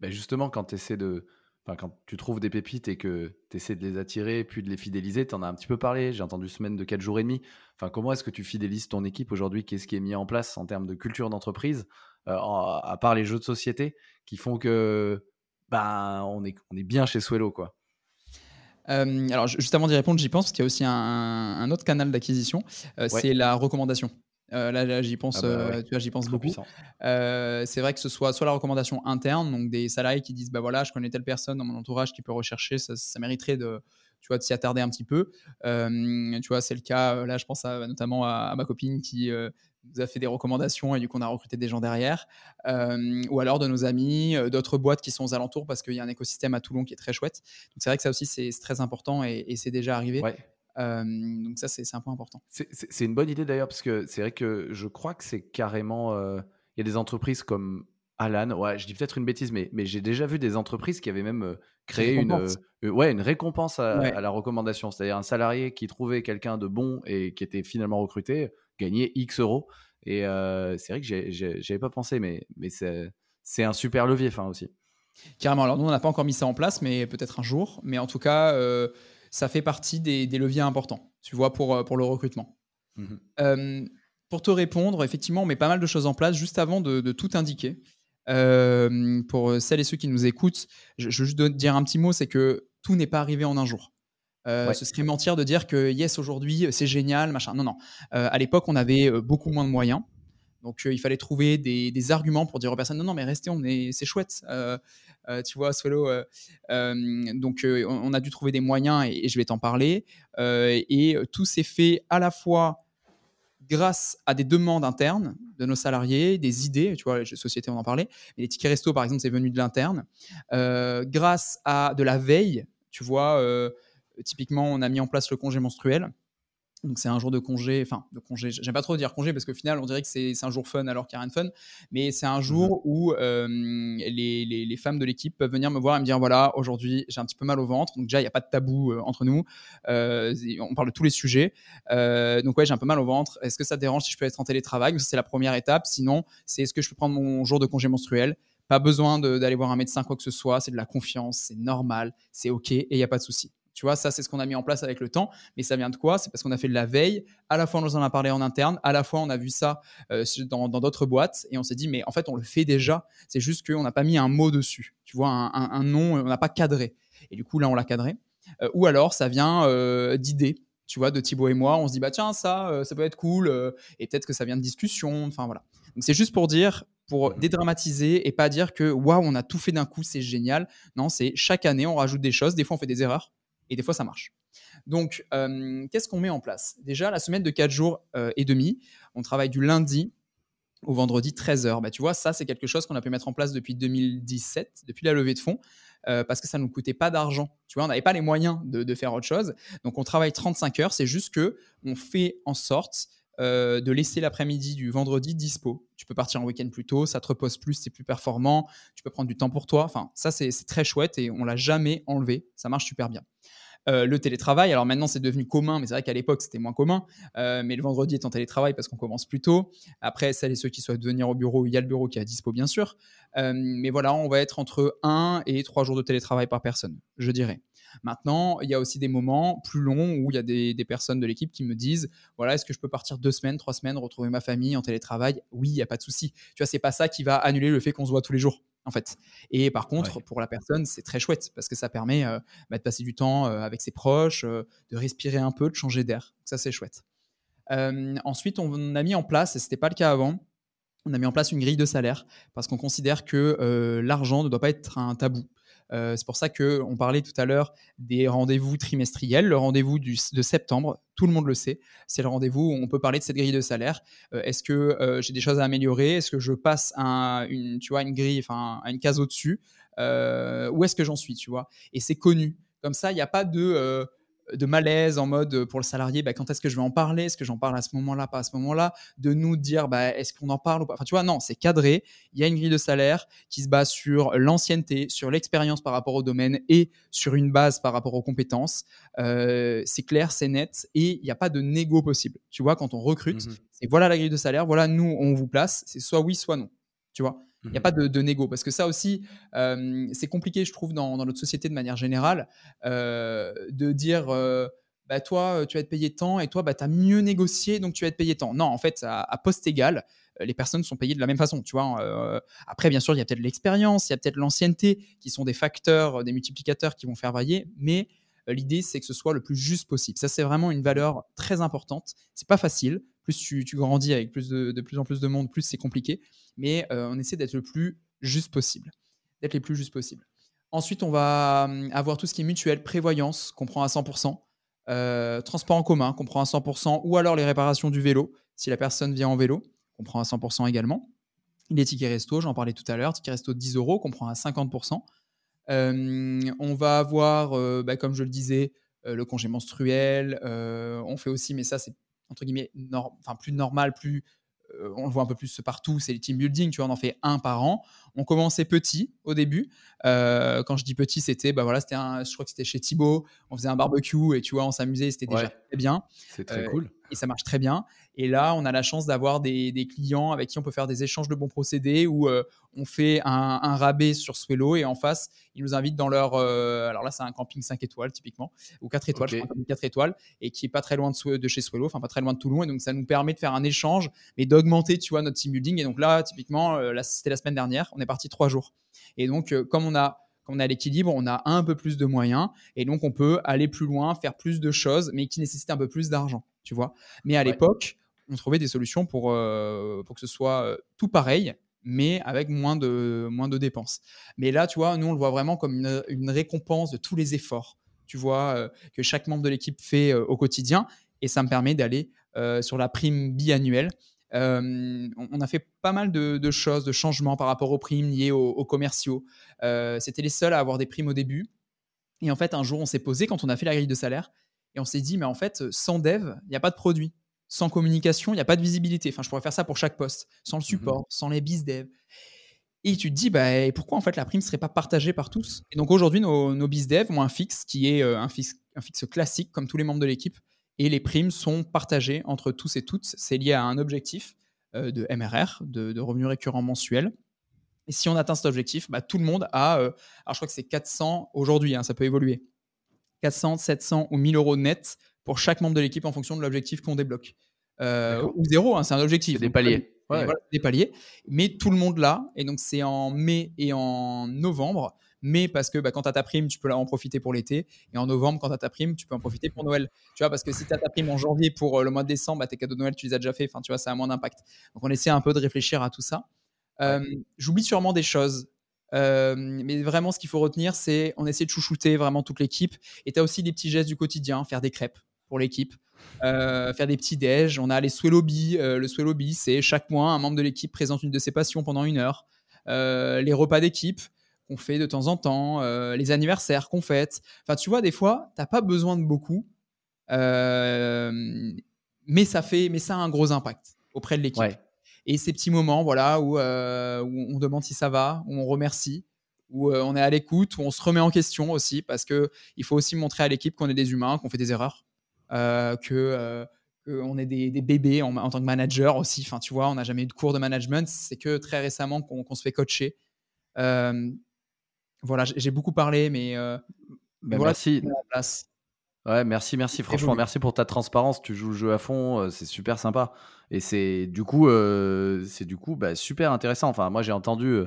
bah, justement, quand tu essaies de. Enfin, quand tu trouves des pépites et que tu essaies de les attirer, puis de les fidéliser, tu en as un petit peu parlé. J'ai entendu semaine de 4 jours et demi. Enfin, comment est-ce que tu fidélises ton équipe aujourd'hui? Qu'est-ce qui est mis en place en termes de culture d'entreprise, à part les jeux de société, qui font que bah, on, est, on est bien chez Swello, quoi? Euh, alors, juste avant d'y répondre, j'y pense, parce qu'il y a aussi un, autre canal d'acquisition, euh, c'est la recommandation. Là, j'y pense, Ah bah tu vois, j'y pense beaucoup. puissant. c'est vrai que ce soit soit la recommandation interne, donc des salariés qui disent bah voilà, je connais telle personne dans mon entourage qui peut rechercher, ça, ça mériterait de, tu vois, de s'y attarder un petit peu. tu vois, c'est le cas, là, je pense à, notamment à, ma copine qui nous a fait des recommandations et du coup, on a recruté des gens derrière. ou alors de nos amis, d'autres boîtes qui sont aux alentours parce qu'il y a un écosystème à Toulon qui est très chouette. Donc, c'est vrai que ça aussi, c'est très important et, c'est déjà arrivé. Donc, ça, c'est un point important. C'est une bonne idée d'ailleurs parce que c'est vrai que je crois que c'est carrément. Il y a des entreprises comme Alan, ouais, je dis peut-être une bêtise, mais, mais j'ai déjà vu des entreprises qui avaient même créé une, ouais, une récompense à, à la recommandation. C'est-à-dire un salarié qui trouvait quelqu'un de bon et qui était finalement recruté gagner X euros. Et euh, c'est vrai que j'avais pas pensé, mais, mais c'est un super levier fin aussi. Carrément. Alors, nous, on n'a pas encore mis ça en place, mais peut-être un jour. Mais en tout cas, euh, ça fait partie des, des, leviers importants, tu vois, pour, euh, pour le recrutement. Mmh pour te répondre, effectivement, on met pas mal de choses en place juste avant de, de tout indiquer. pour celles et ceux qui nous écoutent, je, je veux juste dire un petit mot, c'est que tout n'est pas arrivé en un jour. Euh, ce serait mentir de dire que yes, aujourd'hui, c'est génial, machin. Non, non. Euh, à l'époque, on avait euh, beaucoup moins de moyens. Donc, il fallait trouver des, arguments pour dire aux personnes non, non, mais restez, on est, c'est chouette. Tu vois, Swallow. donc, on, a dû trouver des moyens et, je vais t'en parler. et tout s'est fait à la fois grâce à des demandes internes de nos salariés, des idées, tu vois, les sociétés, on en parlait, les tickets resto, par exemple, c'est venu de l'interne, grâce à de la veille, tu vois, typiquement, on a mis en place le congé menstruel. Donc c'est un jour de congé, enfin de congé, j'aime pas trop dire congé parce qu'au final on dirait que c'est un jour fun alors qu'il n'y a rien de fun, mais c'est un jour mmh où euh, les, les, femmes de l'équipe peuvent venir me voir et me dire voilà aujourd'hui j'ai un petit peu mal au ventre, donc déjà il n'y a pas de tabou euh, entre nous, euh, on parle de tous les sujets, donc ouais j'ai un peu mal au ventre, est-ce que ça te dérange si je peux être en télétravail? C'est la première étape, sinon c'est est-ce que je peux prendre mon jour de congé menstruel? Pas besoin d'aller voir un médecin quoi que ce soit, c'est de la confiance, c'est normal, c'est ok et il n'y a pas de souci. Tu vois, ça, c'est ce qu'on a mis en place avec le temps. Mais ça vient de quoi? C'est parce qu'on a fait de la veille. À la fois, on nous en a parlé en interne. À la fois, on a vu ça euh, dans d'autres boîtes. Et on s'est dit, mais en fait, on le fait déjà. C'est juste qu'on n'a pas mis un mot dessus. Tu vois, un, nom, on n'a pas cadré. Et du coup, là, on l'a cadré. Euh, ou alors, ça vient euh, d'idées. Tu vois, de Thibaut et moi, on se dit, bah tiens, ça, ça peut être cool. et peut-être que ça vient de discussion. Enfin, voilà. Donc, c'est juste pour dire, pour dédramatiser et pas dire que waouh, on a tout fait d'un coup, c'est génial. Non, c'est chaque année, on rajoute des choses. Des fois, on fait des erreurs et des fois ça marche. Donc, euh, qu'est-ce qu'on met en place? Déjà, la semaine de 4 jours euh, et demi, on travaille du lundi au vendredi 13h. Bah, tu vois, ça, c'est quelque chose qu'on a pu mettre en place depuis 2017, depuis la levée de fonds, euh, parce que ça ne nous coûtait pas d'argent. Tu vois, on n'avait pas les moyens de, faire autre chose. Donc, on travaille 35 heures. C'est juste que on fait en sorte de laisser l'après-midi du vendredi dispo. Tu peux partir en week-end plus tôt, ça te repose plus, c'est plus performant, tu peux prendre du temps pour toi. Enfin, ça, c'est très chouette et on l'a jamais enlevé. Ça marche super bien. Euh, le télétravail, alors maintenant c'est devenu commun, mais c'est vrai qu'à l'époque c'était moins commun. Euh, mais le vendredi est en télétravail parce qu'on commence plus tôt. Après, celles et ceux qui souhaitent venir au bureau, il y a le bureau qui est à dispo bien sûr. Euh, mais voilà, on va être entre 1 et 3 jours de télétravail par personne, je dirais. Maintenant, il y a aussi des moments plus longs où il y a des, personnes de l'équipe qui me disent voilà, est-ce que je peux partir deux semaines, trois semaines, retrouver ma famille en télétravail? Oui, il n'y a pas de souci. Tu vois, c'est pas ça qui va annuler le fait qu'on se voit tous les jours en fait. Et par contre, pour la personne, c'est très chouette parce que ça permet euh, bah, de passer du temps euh, avec ses proches, euh, de respirer un peu, de changer d'air. Ça, c'est chouette. ensuite, on a mis en place, et ce n'était pas le cas avant, on a mis en place une grille de salaire parce qu'on considère que l'argent ne doit pas être un tabou. Euh, c'est pour ça qu'on parlait tout à l'heure des rendez-vous trimestriels. Le rendez-vous de septembre, tout le monde le sait, c'est le rendez-vous où on peut parler de cette grille de salaire. Euh, est-ce que euh, j'ai des choses à améliorer? Est-ce que je passe une, tu vois, une grille, enfin, une case au-dessus? Où est-ce que j'en suis, tu vois? Et c'est connu. Comme ça, il n'y a pas de de malaise en mode euh, pour le salarié, bah, quand est-ce que je vais en parler? Est-ce que j'en parle à ce moment-là, pas à ce moment-là? De nous dire, bah, est-ce qu'on en parle ou pas? Enfin, tu vois, non, c'est cadré. Il y a une grille de salaire qui se base sur l'ancienneté, sur l'expérience par rapport au domaine et sur une base par rapport aux compétences. Euh, c'est clair, c'est net et il n'y a pas de négo possible. Tu vois, quand on recrute, mmh c'est voilà la grille de salaire, voilà nous, on vous place, c'est soit oui, soit non. Tu vois? Il n'y a mmh pas de, de, négo. Parce que ça aussi, c'est compliqué, je trouve, dans, notre société de manière générale, de dire bah, toi, tu vas être payé tant et toi, bah, tu as mieux négocié, donc tu vas être payé tant. Non, en fait, à, poste égal, les personnes sont payées de la même façon. Tu vois après, bien sûr, il y a peut-être l'expérience, il y a peut-être l'ancienneté qui sont des facteurs, des multiplicateurs qui vont faire varier, mais l'idée, c'est que ce soit le plus juste possible. Ça, c'est vraiment une valeur très importante. C'est pas facile plus tu, grandis avec plus de, plus en plus de monde, plus c'est compliqué. Mais on essaie d'être le plus juste possible, d'être les plus juste possible. Ensuite, on va hum, avoir tout ce qui est mutuel, prévoyance, qu'on prend à 100%, euh, transport en commun, qu'on prend à 100%, ou alors les réparations du vélo, si la personne vient en vélo, qu'on prend à 100% également. Les tickets resto, j'en parlais tout à l'heure, tickets resto de 10 euros, qu'on prend à 50%. Euh, on va avoir, euh, bah, comme je le disais, le congé menstruel. on fait aussi, mais ça c'est entre guillemets enfin, plus normal, plus euh, on le voit un peu plus partout, c'est le team building, tu vois, on en fait un par an. On commençait petit au début. Euh, quand je dis petit, c'était, bah voilà, c'était un, je crois que c'était chez Thibaut, on faisait un barbecue et tu vois, on s'amusait, c'était déjà très bien. C'est très euh, cool. Et ça marche très bien. Et là, on a la chance d'avoir des, clients avec qui on peut faire des échanges de bons procédés où on fait un, rabais sur Swello et en face, ils nous invitent dans leur. alors là, c'est un camping 5 étoiles typiquement, ou 4 étoiles, je crois, 4 étoiles, et qui est pas très loin de, de chez Swello, enfin pas très loin de Toulon. Et donc, ça nous permet de faire un échange, mais d'augmenter, tu vois, notre team building. Et donc là, typiquement, c'était la semaine dernière, on est parti trois jours. Et donc, euh, comme on a on a l'équilibre, on a un peu plus de moyens et donc on peut aller plus loin, faire plus de choses, mais qui nécessitent un peu plus d'argent, tu vois. Mais à l'époque, on trouvait des solutions pour, euh, pour que ce soit euh, tout pareil, mais avec moins de, moins de dépenses. Mais là, tu vois, nous, on le voit vraiment comme une, récompense de tous les efforts, tu vois, que chaque membre de l'équipe fait au quotidien. Et ça me permet d'aller sur la prime biannuelle euh, on a fait pas mal de, choses, de changements par rapport aux primes liées aux, commerciaux. Euh, c'était les seuls à avoir des primes au début. Et en fait, un jour, on s'est posé quand on a fait la grille de salaire et on s'est dit, mais en fait, sans dev, il n'y a pas de produit. Sans communication, il n'y a pas de visibilité. Enfin, je pourrais faire ça pour chaque poste. Sans le mmh support, sans les biz dev. Et tu te dis, bah, pourquoi en fait la prime ne serait pas partagée par tous? Et donc aujourd'hui, nos, nos biz dev ont un fixe qui est euh, un fixe, un fixe classique, comme tous les membres de l'équipe, et les primes sont partagées entre tous et toutes. C'est lié à un objectif euh, de MRR, de, revenus récurrents mensuels. Et si on atteint cet objectif, bah, tout le monde a, euh, alors je crois que c'est 400 aujourd'hui, hein, ça peut évoluer, 400, 700 ou 1000 euros net pour chaque membre de l'équipe en fonction de l'objectif qu'on débloque. Euh, ou zéro, hein, c'est un objectif. Des paliers. des paliers. Mais tout le monde là, et donc c'est en mai et en novembre, mais parce que bah, quand tu as ta prime, tu peux en profiter pour l'été. Et en novembre, quand tu as ta prime, tu peux en profiter pour Noël. Tu vois, parce que si tu as ta prime en janvier pour euh, le mois de décembre, bah, tes cadeaux de Noël, tu les as déjà fait. Enfin, tu vois, ça a moins d'impact. Donc, on essaie un peu de réfléchir à tout ça. Euh, j'oublie sûrement des choses. Euh, mais vraiment, ce qu'il faut retenir, c'est on essaie de chouchouter vraiment toute l'équipe. Et tu as aussi des petits gestes du quotidien, faire des crêpes pour l'équipe, faire des petits déj. On a les swell lobby. le swell lobby, c'est chaque mois, un membre de l'équipe présente une de ses passions pendant une heure. les repas d'équipe qu'on fait de temps en temps, euh, les anniversaires qu'on fête. Enfin, tu vois, des fois, tu n'as pas besoin de beaucoup, euh, mais, ça fait, mais ça a un gros impact auprès de l'équipe. Et ces petits moments voilà, où, euh, où, on demande si ça va, où on remercie, où on est à l'écoute, où on se remet en question aussi, parce qu'il faut aussi montrer à l'équipe qu'on est des humains, qu'on fait des erreurs, que qu'on est des, bébés en, tant que manager aussi. Enfin, tu vois, on n'a jamais eu de cours de management. C'est que très récemment qu'on se fait coacher. Voilà, j'ai beaucoup parlé, mais, euh, bah, merci. Ouais, merci, merci. Franchement, merci pour ta transparence. Tu joues le jeu à fond, euh, c'est super sympa. Et c'est du coup, euh, c'est du coup bah, super intéressant. Enfin, moi, j'ai entendu,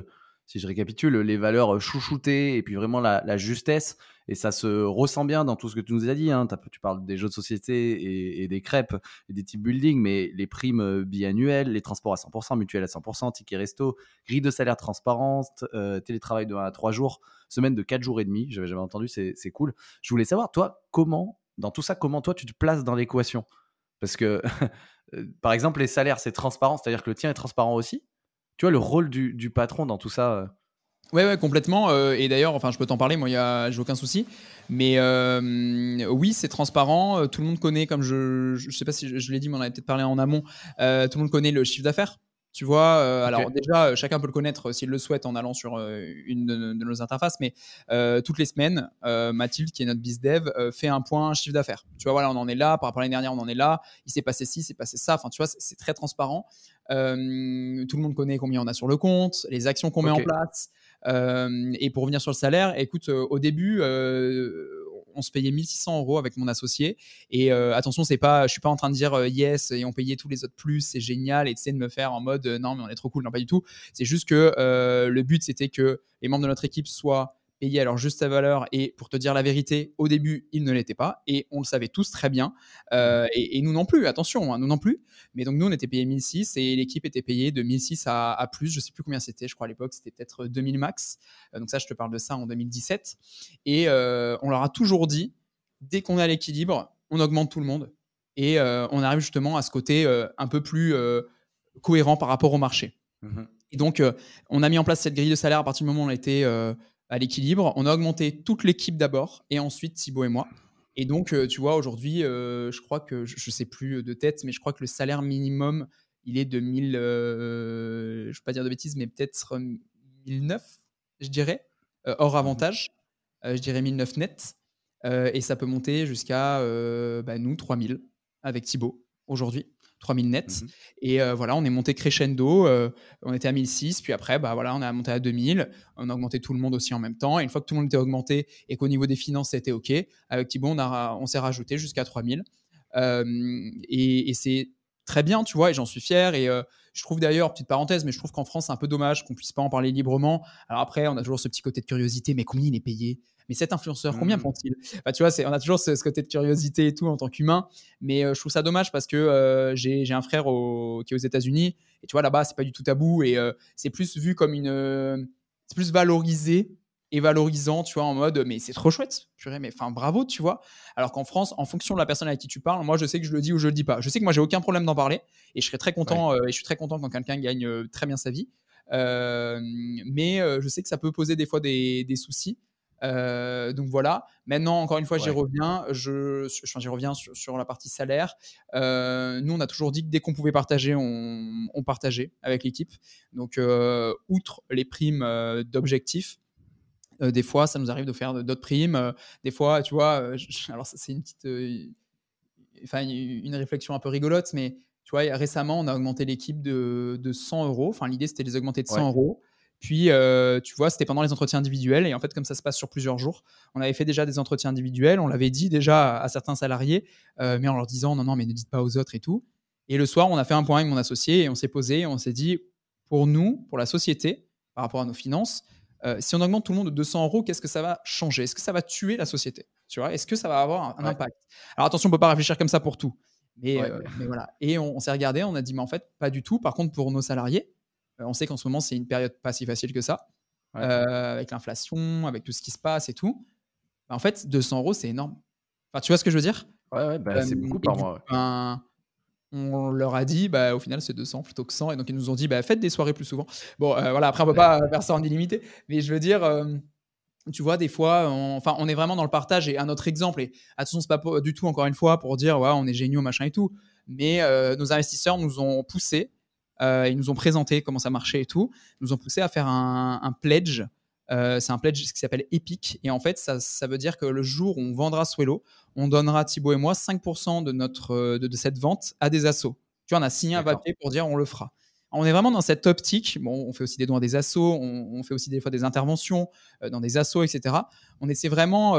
si je récapitule, les valeurs chouchoutées et puis vraiment la justesse et ça se ressent bien dans tout ce que tu nous as dit. Hein. Tu parles des jeux de société et, des crêpes et des types building, mais les primes euh, biannuelles, les transports à 100%, mutuelles à 100%, tickets resto, grille de salaire transparente, euh, télétravail de 1 à 3 jours, semaine de 4 jours et demi. J'avais jamais entendu, c'est cool. Je voulais savoir, toi, comment, dans tout ça, comment toi tu te places dans l'équation? Parce que, euh, par exemple, les salaires, c'est transparent, c'est-à-dire que le tien est transparent aussi? Tu vois, le rôle du, du patron dans tout ça Ouais, ouais, complètement. Euh, et d'ailleurs, enfin, je peux t'en parler, moi, j'ai aucun souci. Mais euh, oui, c'est transparent. Euh, tout le monde connaît, comme je ne sais pas si je, l'ai dit, mais on avait peut-être parlé en amont, tout le monde connaît le chiffre d'affaires. Tu vois, alors déjà, chacun peut le connaître s'il le souhaite en allant sur une de, nos interfaces, mais toutes les semaines, Mathilde, qui est notre biz dev, fait un point chiffre d'affaires. Tu vois, voilà, on en est là, par rapport à l'année dernière, on en est là, il s'est passé ci, il s'est passé ça. Enfin, tu vois, c'est très transparent. tout le monde connaît combien on a sur le compte, les actions qu'on met en place. Et pour revenir sur le salaire, écoute, au début, on se payait 1600 euros avec mon associé. Et attention, c'est pas, je suis pas en train de dire yes et on payait tous les autres plus, c'est génial et sais de me faire en mode non mais on est trop cool, non pas du tout. C'est juste que le but c'était que les membres de notre équipe soient payés à leur juste valeur. Et pour te dire la vérité, au début, ils ne l'étaient pas. Et on le savait tous très bien. Euh, et, nous non plus, attention, hein, nous non plus. Mais donc, nous, on était payés 1006 et l'équipe était payée de 1006 à, à plus. Je sais plus combien c'était. Je crois à l'époque, c'était peut-être 2000 max. Euh, donc, ça, je te parle de ça en 2017. Et euh, on leur a toujours dit, dès qu'on est à l'équilibre, on augmente tout le monde. Et on arrive justement à ce côté un peu plus cohérent par rapport au marché. Mmh et donc, on a mis en place cette grille de salaire à partir du moment où on était à l'équilibre. On a augmenté toute l'équipe d'abord et ensuite Thibaut et moi. Et donc, euh, tu vois, aujourd'hui, euh, je crois que, je ne sais plus de tête, mais je crois que le salaire minimum, il est de 1000, euh, je ne vais pas dire de bêtises, mais peut-être 1009, je dirais, hors avantage. je dirais 1009 net. et ça peut monter jusqu'à, bah, nous, 3000 avec Thibaut aujourd'hui. 3000 nets. Mmh et voilà, on est monté crescendo. on était à 1006, puis après, bah, voilà, on a monté à 2000. On a augmenté tout le monde aussi en même temps. Et une fois que tout le monde était augmenté et qu'au niveau des finances, c'était OK, avec Thibaut, on, a, on s'est rajouté jusqu'à 3000. et, et c'est très bien, tu vois, et j'en suis fier. Et je trouve d'ailleurs, petite parenthèse, mais je trouve qu'en France, c'est un peu dommage qu'on puisse pas en parler librement. Alors après, on a toujours ce petit côté de curiosité, mais combien il est payé? Mais cet influenceur, combien mmh. prend-il? Bah, Tu vois, on a toujours ce, côté de curiosité et tout en tant qu'humain. Mais euh, je trouve ça dommage parce que euh, j'ai un frère qui est aux États-Unis. Et tu vois, là-bas, c'est pas du tout tabou. Et euh, c'est plus vu comme une. c'est plus valorisé et valorisant, tu vois, en mode, mais c'est trop chouette, purée, mais enfin, bravo, tu vois. Alors qu'en France, en fonction de la personne avec qui tu parles, moi, je sais que je le dis ou je le dis pas. Je sais que moi, j'ai aucun problème d'en parler et je serais très content, et je suis très content quand quelqu'un gagne très bien sa vie. mais je sais que ça peut poser des fois des, des soucis. Euh, donc voilà. Maintenant, encore une fois, j'y reviens. Je, j'y reviens sur, la partie salaire. Euh, nous, on a toujours dit que dès qu'on pouvait partager, on, partageait avec l'équipe. Donc, euh, outre les primes d'objectifs, des fois, ça nous arrive de faire d'autres primes. des fois, tu vois, alors c'est une petite, enfin, une réflexion un peu rigolote, mais tu vois, récemment, on a augmenté l'équipe de, de 100 euros. Enfin, l'idée, c'était de les augmenter de 100 euros. Puis, euh, tu vois, c'était pendant les entretiens individuels. Et en fait, comme ça se passe sur plusieurs jours, on avait fait déjà des entretiens individuels. On l'avait dit déjà à, certains salariés, euh, mais en leur disant non, non, mais ne dites pas aux autres et tout. Et le soir, on a fait un point avec mon associé et on s'est posé et on s'est dit pour nous, pour la société, par rapport à nos finances, euh, si on augmente tout le monde de 200 euros, qu'est-ce que ça va changer? Est-ce que ça va tuer la société? Tu vois Est-ce que ça va avoir un, impact? Alors attention, on peut pas réfléchir comme ça pour tout. Mais, mais voilà. Et on s'est regardé, on a dit, mais en fait, pas du tout. Par contre, pour nos salariés, euh, on sait qu'en ce moment, c'est une période pas si facile que ça, euh, avec l'inflation, avec tout ce qui se passe et tout. Bah, en fait, 200 euros, c'est énorme. Enfin, tu vois ce que je veux dire? Ouais, bah, c'est beaucoup par mois. Ben, on leur a dit, bah, au final, c'est 200 plutôt que 100. Et donc, ils nous ont dit, bah, faites des soirées plus souvent. Bon, euh, voilà, après, on peut pas faire ça en illimité. Mais je veux dire, tu vois, des fois, on, enfin, on est vraiment dans le partage. Et un autre exemple, et attention, c'est pas du tout, encore une fois, pour dire, ouais, on est géniaux, machin et tout. Mais nos investisseurs nous ont poussé euh, ils nous ont présenté comment ça marchait et tout. Ils nous ont poussé à faire un, pledge. Euh, c'est un pledge qui s'appelle Epic. Et en fait, ça, veut dire que le jour où on vendra Swello, on donnera Thibaut et moi 5% de, notre, euh, de, cette vente à des assos. Tu vois, on a signé un papier pour dire on le fera. On est vraiment dans cette optique. Bon, on fait aussi des dons à des assos, on, fait aussi des fois des interventions dans des assos, etc. On essaie vraiment,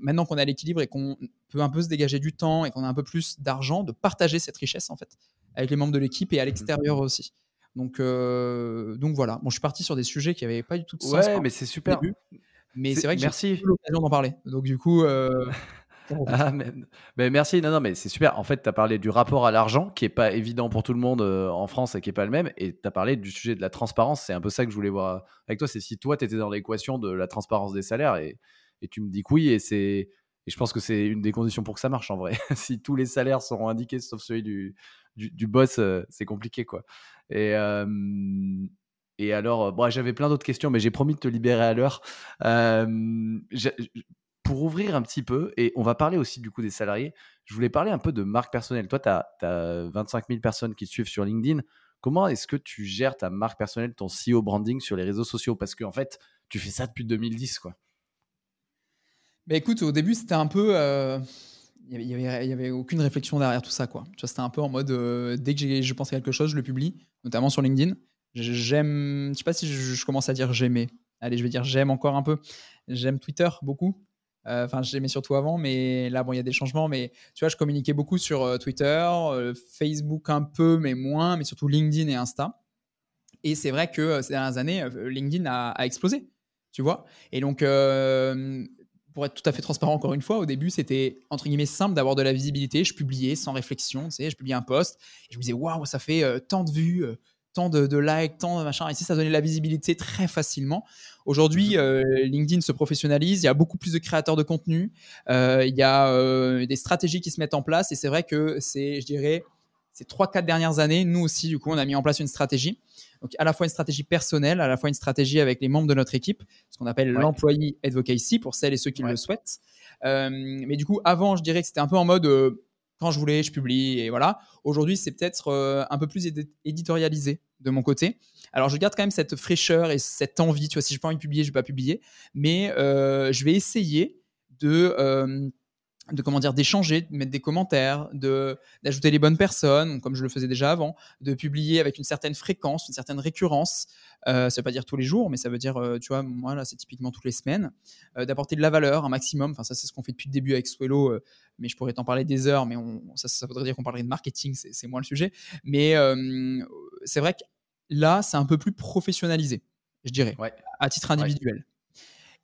maintenant qu'on à l'équilibre et qu'on peut un peu se dégager du temps et qu'on a un peu plus d'argent, de partager cette richesse en fait avec les membres de l'équipe et à l'extérieur aussi. Donc, euh, donc voilà. Bon, je suis parti sur des sujets qui n'avaient pas du tout de sens. Ouais, mais c'est super. Mais c'est vrai que j'ai eu l'occasion d'en parler. Donc du coup. Euh, ah, mais, merci. Non, non, mais c'est super. En fait, tu as parlé du rapport à l'argent qui est pas évident pour tout le monde euh, en France et qui est pas le même. Et tu as parlé du sujet de la transparence. C'est un peu ça que je voulais voir avec toi. C'est si toi, tu étais dans l'équation de la transparence des salaires et, et tu me dis que oui. Et c'est. Et je pense que c'est une des conditions pour que ça marche en vrai. si tous les salaires seront indiqués sauf celui du, du, boss, euh, c'est compliqué quoi. Et, et alors, bon, j'avais plein d'autres questions, mais j'ai promis de te libérer à l'heure. pour ouvrir un petit peu, et on va parler aussi du coup des salariés, je voulais parler un peu de marque personnelle. Toi, tu as, as, 25 000 personnes qui te suivent sur LinkedIn. Comment est-ce que tu gères ta marque personnelle, ton CEO branding sur les réseaux sociaux? Parce qu'en en fait, tu fais ça depuis 2010, quoi. Bah écoute, au début, c'était un peu il n'y avait, aucune réflexion derrière tout ça. Quoi. C'était un peu en mode, euh, dès que je pense à quelque chose, je le publie, notamment sur LinkedIn. J'aime, je sais pas si je, commence à dire j'aimais. Allez, je vais dire j'aime encore un peu. J'aime Twitter beaucoup. Euh, enfin, j'aimais surtout avant, mais là, bon, il y a des changements. Mais tu vois, je communiquais beaucoup sur euh, Twitter, Facebook un peu, mais moins, mais surtout LinkedIn et Insta. Et c'est vrai que ces dernières années, LinkedIn a explosé tu vois. Et donc, pour être tout à fait transparent encore une fois, au début, c'était entre guillemets simple d'avoir de la visibilité. Je publiais sans réflexion, tu sais, je publiais un post et je me disais waouh, ça fait euh, tant de vues, euh, tant de, likes, tant de machin. Et ça donnait de la visibilité très facilement. Aujourd'hui, mmh euh, LinkedIn se professionnalise. Il y a beaucoup plus de créateurs de contenu. il y a des stratégies qui se mettent en place et c'est vrai que c'est, je dirais, ces trois quatre dernières années, nous aussi, du coup, on a mis en place une stratégie donc à la fois une stratégie personnelle, à la fois une stratégie avec les membres de notre équipe, ce qu'on appelle l'employee advocacy pour celles et ceux qui le souhaitent. Euh, mais du coup, avant, je dirais que c'était un peu en mode euh, quand je voulais, je publie et voilà. Aujourd'hui, c'est peut-être euh, un peu plus éditorialisé de mon côté. Alors, je garde quand même cette fraîcheur et cette envie. Tu vois, si je pas envie de publier, je vais pas publier, mais je vais essayer de de comment dire d'échanger, de mettre des commentaires, de d'ajouter les bonnes personnes, comme je le faisais déjà avant, de publier avec une certaine fréquence, une certaine récurrence. Euh, ça veut pas dire tous les jours, mais ça veut dire, euh, tu vois, moi là c'est typiquement toutes les semaines, euh, d'apporter de la valeur, un maximum. Enfin ça c'est ce qu'on fait depuis le début avec Swello, euh, mais je pourrais t'en parler des heures, mais on, ça, ça voudrait dire qu'on parlerait de marketing, c'est moins le sujet. Mais c'est vrai que là c'est un peu plus professionnalisé, je dirais, à titre individuel.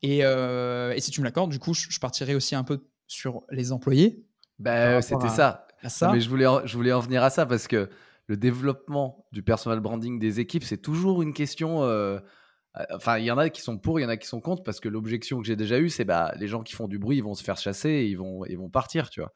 Et, et, si tu me l'accordes, du coup, je partirai aussi un peu sur les employés. Bah, c'était ça. ça. Mais je voulais, en, je voulais en venir à ça parce que le développement du personal branding des équipes, c'est toujours une question. Euh, euh, enfin, il y en a qui sont pour, il y en a qui sont contre parce que l'objection que j'ai déjà eue, c'est bah les gens qui font du bruit, ils vont se faire chasser, et ils vont, ils vont partir, tu vois.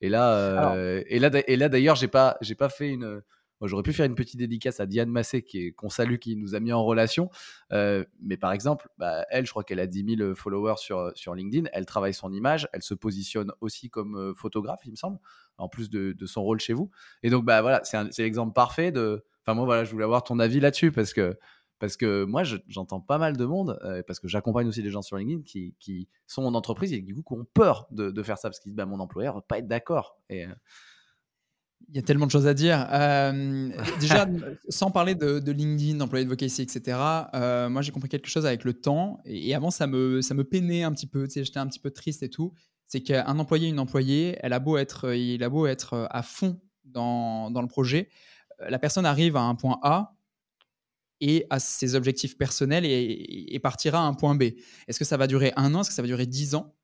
Et là, euh, et là, et là d'ailleurs, j'ai pas, j'ai pas fait une J'aurais pu faire une petite dédicace à Diane Massé, qu'on salue, qui nous a mis en relation. Euh, mais par exemple, bah, elle, je crois qu'elle a 10 000 followers sur, sur LinkedIn. Elle travaille son image. Elle se positionne aussi comme euh, photographe, il me semble, en plus de, son rôle chez vous. Et donc, bah, voilà, c'est l'exemple parfait de. Enfin, moi, voilà, je voulais avoir ton avis là-dessus parce que parce que moi, j'entends pas mal de monde, euh, parce que j'accompagne aussi des gens sur LinkedIn qui, sont en entreprise et du coup qui ont peur de, faire ça, parce qu'ils disent bah, mon employeur va pas être d'accord. Et, il y a tellement de choses à dire. Euh, déjà, sans parler de, LinkedIn, d'employé de vocacy, etc., euh, moi j'ai compris quelque chose avec le temps. Et, avant, ça me, ça me peinait un petit peu. J'étais un petit peu triste et tout. C'est qu'un employé, une employée, elle a beau être, il a beau être à fond dans, dans le projet, la personne arrive à un point A et à ses objectifs personnels et, et partira à un point B. Est-ce que ça va durer un an? Est-ce que ça va durer dix ans?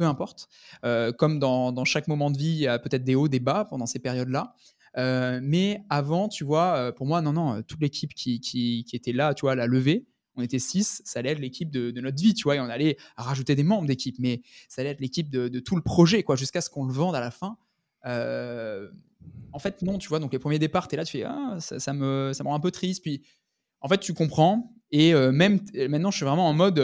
Peu importe. Euh, comme dans, chaque moment de vie, il y a peut-être des hauts, des bas pendant ces périodes-là. Euh, mais avant, tu vois, euh, pour moi, non, non, toute l'équipe qui, était là, tu vois, la levée, on était six, ça allait être l'équipe de, notre vie, tu vois, et on allait rajouter des membres d'équipe, mais ça allait être l'équipe de, tout le projet, quoi, jusqu'à ce qu'on le vende à la fin. en fait, non, tu vois, donc les premiers départs, tu es là, tu fais, ah, ça, me, ça me rend un peu triste, puis en fait, tu comprends, et même maintenant, je suis vraiment en mode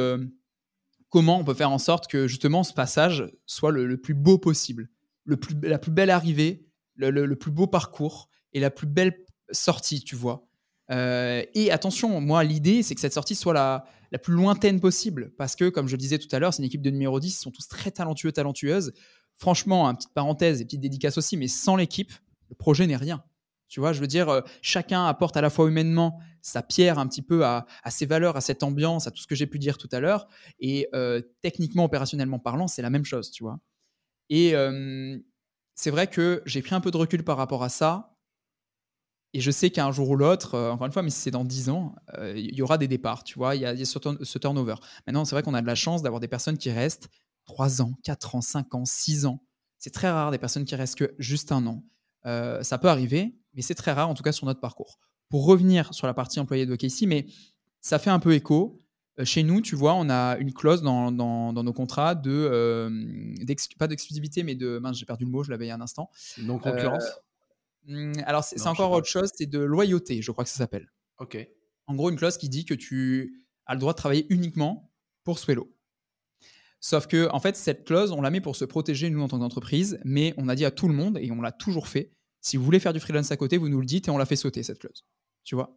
comment on peut faire en sorte que justement ce passage soit le, plus beau possible, le plus, la plus belle arrivée, le, plus beau parcours et la plus belle sortie, tu vois. Euh, et attention, moi, l'idée, c'est que cette sortie soit la, la plus lointaine possible. Parce que, comme je le disais tout à l'heure, c'est une équipe de numéro 10, ils sont tous très talentueux, talentueuses. Franchement, une petite parenthèse et petite dédicace aussi, mais sans l'équipe, le projet n'est rien. Tu vois, je veux dire, euh, chacun apporte à la fois humainement sa pierre un petit peu à, ses valeurs, à cette ambiance, à tout ce que j'ai pu dire tout à l'heure. Et euh, techniquement, opérationnellement parlant, c'est la même chose, tu vois. Et euh, c'est vrai que j'ai pris un peu de recul par rapport à ça. Et je sais qu'un jour ou l'autre, encore une fois, mais si c'est dans 10 ans, il y aura des départs, tu vois, il y a, ce, turnover. Maintenant, c'est vrai qu'on a de la chance d'avoir des personnes qui restent 3 ans, 4 ans, 5 ans, 6 ans. C'est très rare des personnes qui restent que juste un an. ça peut arriver, mais c'est très rare, en tout cas sur notre parcours. Pour revenir sur la partie employée de Casey, mais ça fait un peu écho. Euh, chez nous, tu vois, on a une clause dans, dans, nos contrats de euh, pas d'exclusivité, mais de mince, j'ai perdu le mot, je l'avais il y a un instant. Non concurrence. Euh, hmm, alors c'est encore autre chose, c'est de loyauté, je crois que ça s'appelle. Ok. En gros, une clause qui dit que tu as le droit de travailler uniquement pour Swello. Sauf que, en fait, cette clause, on la met pour se protéger, nous, en tant qu'entreprise, mais on a dit à tout le monde, et on l'a toujours fait, si vous voulez faire du freelance à côté, vous nous le dites et on la fait sauter, cette clause. Tu vois?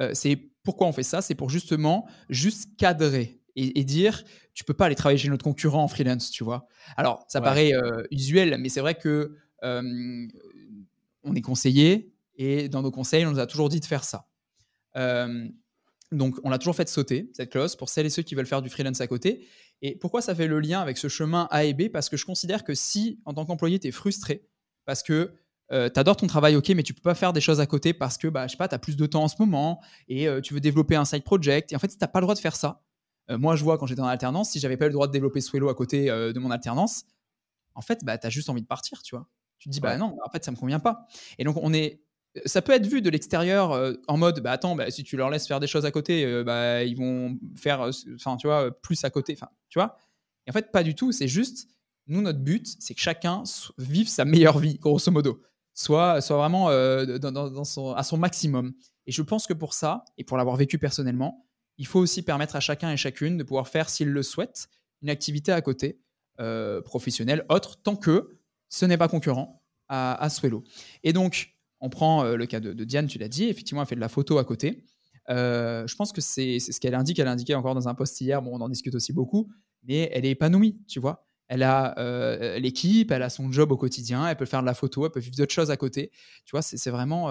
Euh, C'est pourquoi on fait ça? C'est pour justement juste cadrer et, dire tu peux pas aller travailler chez notre concurrent en freelance, tu vois? Alors, ça paraît euh, usuel, mais c'est vrai que euh, on est conseillé et dans nos conseils, on nous a toujours dit de faire ça. donc, on l'a toujours fait sauter, cette clause, pour celles et ceux qui veulent faire du freelance à côté. Et pourquoi ça fait le lien avec ce chemin A et B? Parce que je considère que si, en tant qu'employé, tu es frustré, parce que euh, tu adores ton travail, ok, mais tu peux pas faire des choses à côté parce que, bah, je sais pas, tu as plus de temps en ce moment et euh, tu veux développer un side project. Et en fait, n'as pas le droit de faire ça, moi, je vois quand j'étais en alternance, si j'avais pas eu le droit de développer Swello à côté de mon alternance, en fait, bah, tu as juste envie de partir, tu vois. Tu te dis, bah non, en fait, ça me convient pas. Et donc, on est ça peut être vu de l'extérieur en mode bah attends bah, si tu leur laisses faire des choses à côté bah ils vont faire enfin tu vois plus à côté enfin tu vois et en fait pas du tout c'est juste nous notre but c'est que chacun vive sa meilleure vie grosso modo soit vraiment son, à son maximum et je pense que pour ça et pour l'avoir vécu personnellement il faut aussi permettre à chacun et chacune de pouvoir faire s'il le souhaite une activité à côté professionnelle autre tant que ce n'est pas concurrent à, à Swello et donc on prend euh, le cas de, Diane, tu l'as dit, effectivement, elle fait de la photo à côté. Euh, je pense que c'est ce qu'elle indique. Elle a indiqué encore dans un post hier, bon, on en discute aussi beaucoup, mais elle est épanouie, tu vois. Elle a euh, l'équipe, elle a son job au quotidien, elle peut faire de la photo, elle peut vivre d'autres choses à côté. Tu vois, c'est vraiment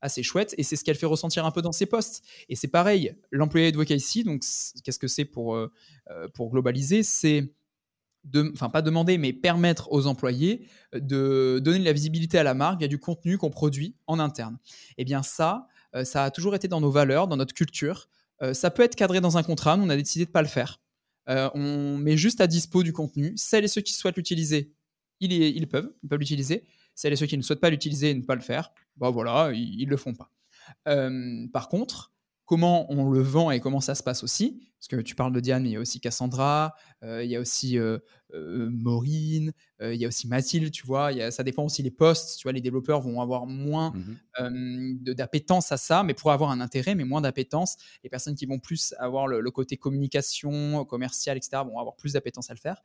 assez chouette et c'est ce qu'elle fait ressentir un peu dans ses posts. Et c'est pareil, l'employé ici, donc qu'est-ce que c'est pour, pour globaliser? C'est enfin pas demander, mais permettre aux employés euh, de donner de la visibilité à la marque via du contenu qu'on produit en interne. Et eh bien ça, euh, ça a toujours été dans nos valeurs, dans notre culture. Euh, ça peut être cadré dans un contrat, nous on a décidé de ne pas le faire. On met juste à dispo du contenu. Celles et ceux qui souhaitent l'utiliser, ils, ils, peuvent, ils l'utiliser. Celles et ceux qui ne souhaitent pas l'utiliser et ne pas le faire, bah voilà, ils ne le font pas. par contre, comment on le vend et comment ça se passe aussi. Parce que tu parles de Diane, mais il y a aussi Cassandra, euh, il y a aussi euh, euh, Maureen, il y a aussi Mathilde, tu vois. ça dépend aussi les postes, tu vois. Les développeurs vont avoir moins mmh d'appétence à ça, mais pour avoir un intérêt, mais moins d'appétence. Les personnes qui vont plus avoir le, côté communication, commercial, etc., vont avoir plus d'appétence à le faire.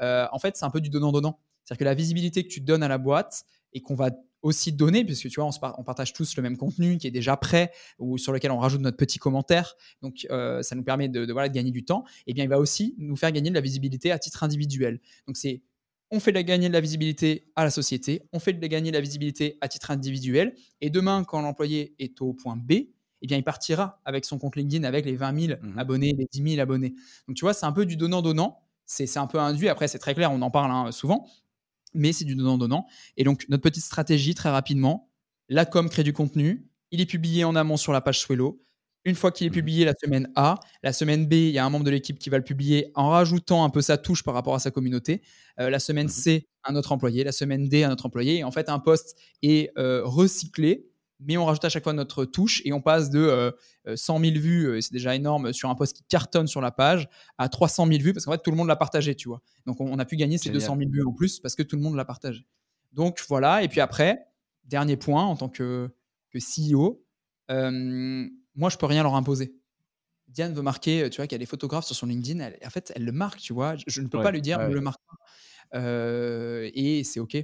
en fait, c'est un peu du donnant-donnant. C'est-à-dire que la visibilité que tu donnes à la boîte et qu'on va aussi donner, puisque tu vois, on, partage tous le même contenu qui est déjà prêt ou sur lequel on rajoute notre petit commentaire. Donc, euh, ça nous permet de, voilà, de gagner du temps. Et eh bien, il va aussi nous faire gagner de la visibilité à titre individuel. Donc, c'est on fait de gagner de la visibilité à la société, on fait de gagner de la visibilité à titre individuel. Et demain, quand l'employé est au point B, eh bien, il partira avec son compte LinkedIn avec les 20 000 mmh abonnés, les 10 000 abonnés. Donc, tu vois, c'est un peu du donnant-donnant. C'est un peu induit. Après, c'est très clair, on en parle hein, souvent mais c'est du donnant-donnant. Et donc, notre petite stratégie, très rapidement, la com crée du contenu, il est publié en amont sur la page Swello. Une fois qu'il est mmh. publié la semaine A, la semaine B, il y a un membre de l'équipe qui va le publier en rajoutant un peu sa touche par rapport à sa communauté. Euh, la semaine mmh C, un autre employé. La semaine D, un autre employé. Et en fait, un poste est euh, recyclé mais on rajoute à chaque fois notre touche et on passe de 100 euh, 000 euh, vues, euh, c'est déjà énorme, sur un post qui cartonne sur la page, à 300 000 vues parce qu'en fait tout le monde l'a partagé, tu vois. Donc on, a pu gagner ces 200 000 vues en plus parce que tout le monde l'a partagé. Donc voilà, et puis après, dernier point en tant que, que CEO, moi je peux rien leur imposer. Diane veut marquer, tu vois, qu'il y a des photographes sur son LinkedIn, en fait elle le marque, tu vois. Je, ne peux pas lui dire, ne le marque pas. et c'est OK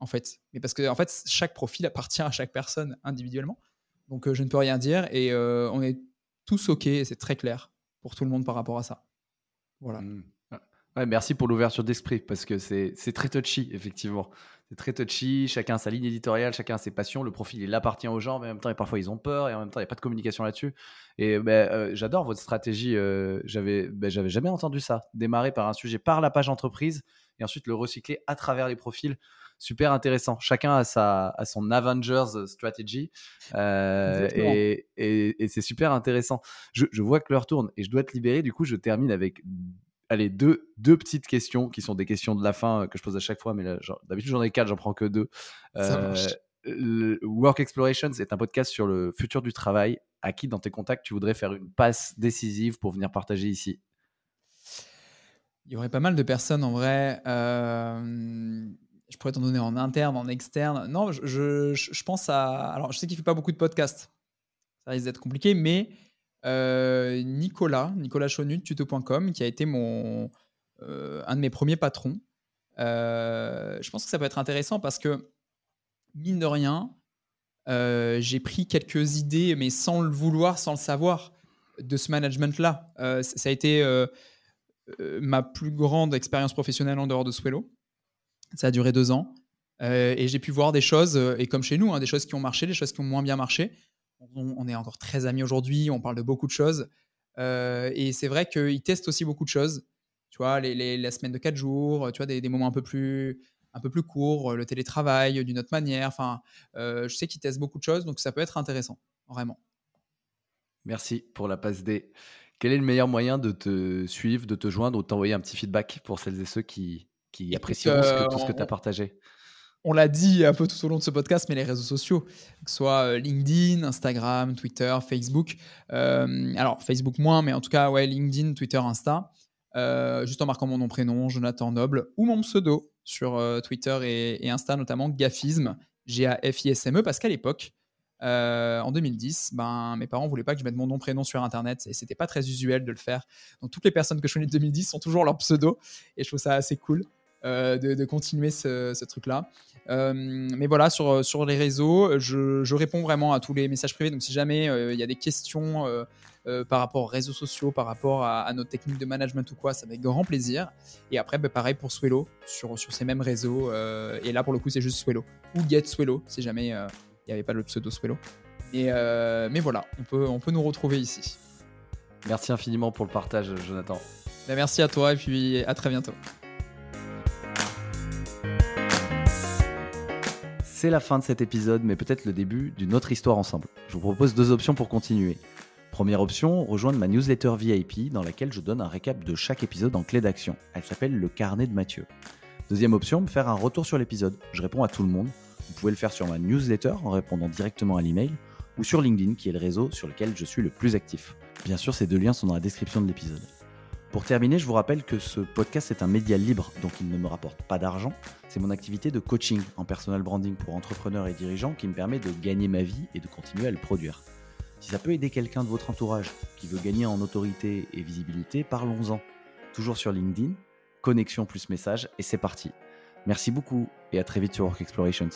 en fait. Mais parce que en fait, chaque profil appartient à chaque personne individuellement. Donc euh, je ne peux rien dire et euh, on est tous OK, c'est très clair pour tout le monde par rapport à ça. Voilà. Mmh. Ouais, merci pour l'ouverture d'esprit parce que c'est très touchy, effectivement. C'est très touchy, chacun a sa ligne éditoriale, chacun a ses passions, le profil il appartient aux gens, mais en même temps, parfois ils ont peur et en même temps, il n'y a pas de communication là-dessus. Et euh, j'adore votre stratégie, j'avais ben, j'avais jamais entendu ça. Démarrer par un sujet par la page entreprise et ensuite le recycler à travers les profils super intéressant. Chacun a, sa, a son Avengers strategy euh, et, et, c'est super intéressant. Je, je vois que l'heure tourne et je dois te libérer. Du coup, je termine avec allez, deux, deux petites questions qui sont des questions de la fin euh, que je pose à chaque fois, mais d'habitude j'en ai quatre, j'en prends que deux. Euh, Work Exploration, c'est un podcast sur le futur du travail. À qui dans tes contacts tu voudrais faire une passe décisive pour venir partager ici? Il y aurait pas mal de personnes en vrai. Euh je pourrais t'en donner en interne, en externe. Non, je, pense à. Alors, je sais qu'il ne fait pas beaucoup de podcasts. Ça risque d'être compliqué, mais euh, Nicolas, Nicolas Chonu, tuto.com, qui a été mon, euh, un de mes premiers patrons. Euh, je pense que ça peut être intéressant parce que, mine de rien, j'ai pris quelques idées, mais sans le vouloir, sans le savoir, de ce management-là. ça a été ma plus grande expérience professionnelle en dehors de Swello. Ça a duré deux ans. Euh, et j'ai pu voir des choses, euh, et comme chez nous, hein, des choses qui ont marché, des choses qui ont moins bien marché. On, est encore très amis aujourd'hui, on parle de beaucoup de choses. Euh, et c'est vrai qu'ils testent aussi beaucoup de choses. Tu vois, les, la semaine de quatre jours, tu vois, des, moments un peu plus, un peu plus courts, le télétravail d'une autre manière. Enfin, je sais qu'ils testent beaucoup de choses, donc ça peut être intéressant, vraiment. Merci pour la passe D. Quel est le meilleur moyen de te suivre, de te joindre ou de t'envoyer un petit feedback pour celles et ceux qui, qui apprécieront tout ce que tu as partagé on l'a dit un peu tout au long de ce podcast, mais les réseaux sociaux, que ce soit euh, LinkedIn, Instagram, Twitter, Facebook. Euh, alors, Facebook moins, mais en tout cas, ouais, LinkedIn, Twitter, Insta. Euh, juste en marquant mon nom, prénom, Jonathan Noble, ou mon pseudo sur Twitter et, Insta, notamment Gafisme, G-A-F-I-S-M-E, parce qu'à l'époque, en 2010, ben, mes parents voulaient pas que je mette mon nom prénom sur Internet et c'était pas très usuel de le faire. Donc toutes les personnes que je connais de 2010 sont toujours leur pseudo et je trouve ça assez cool. De, continuer ce truc-là. Euh, mais voilà, sur, sur les réseaux, je, je, réponds vraiment à tous les messages privés. Donc si jamais euh, il y a des questions euh, par rapport aux réseaux sociaux, par rapport à, nos techniques de management ou quoi, ça avec grand plaisir. Et après, bah, pareil pour Swello, sur, sur ces mêmes réseaux. et là, pour le coup, c'est juste Swello. Ou Get Swello, si jamais il n'y avait pas le pseudo Swello. Et, mais voilà, on peut, on peut nous retrouver ici. Merci infiniment pour le partage, Jonathan. Bah, merci à toi et puis à très bientôt. C'est la fin de cet épisode, mais peut-être le début d'une autre histoire ensemble. Je vous propose deux options pour continuer. Première option, rejoindre ma newsletter VIP dans laquelle je donne un récap de chaque épisode en clé d'action. Elle s'appelle Le Carnet de Mathieu. Deuxième option, faire un retour sur l'épisode. Je réponds à tout le monde. Vous pouvez le faire sur ma newsletter en répondant directement à l'email ou sur LinkedIn qui est le réseau sur lequel je suis le plus actif. Bien sûr, ces deux liens sont dans la description de l'épisode. Pour terminer, je vous rappelle que ce podcast est un média libre, donc il ne me rapporte pas d'argent. C'est mon activité de coaching en personal branding pour entrepreneurs et dirigeants qui me permet de gagner ma vie et de continuer à le produire. Si ça peut aider quelqu'un de votre entourage qui veut gagner en autorité et visibilité, parlons-en. Toujours sur LinkedIn, connexion plus message, et c'est parti. Merci beaucoup et à très vite sur Work Explorations.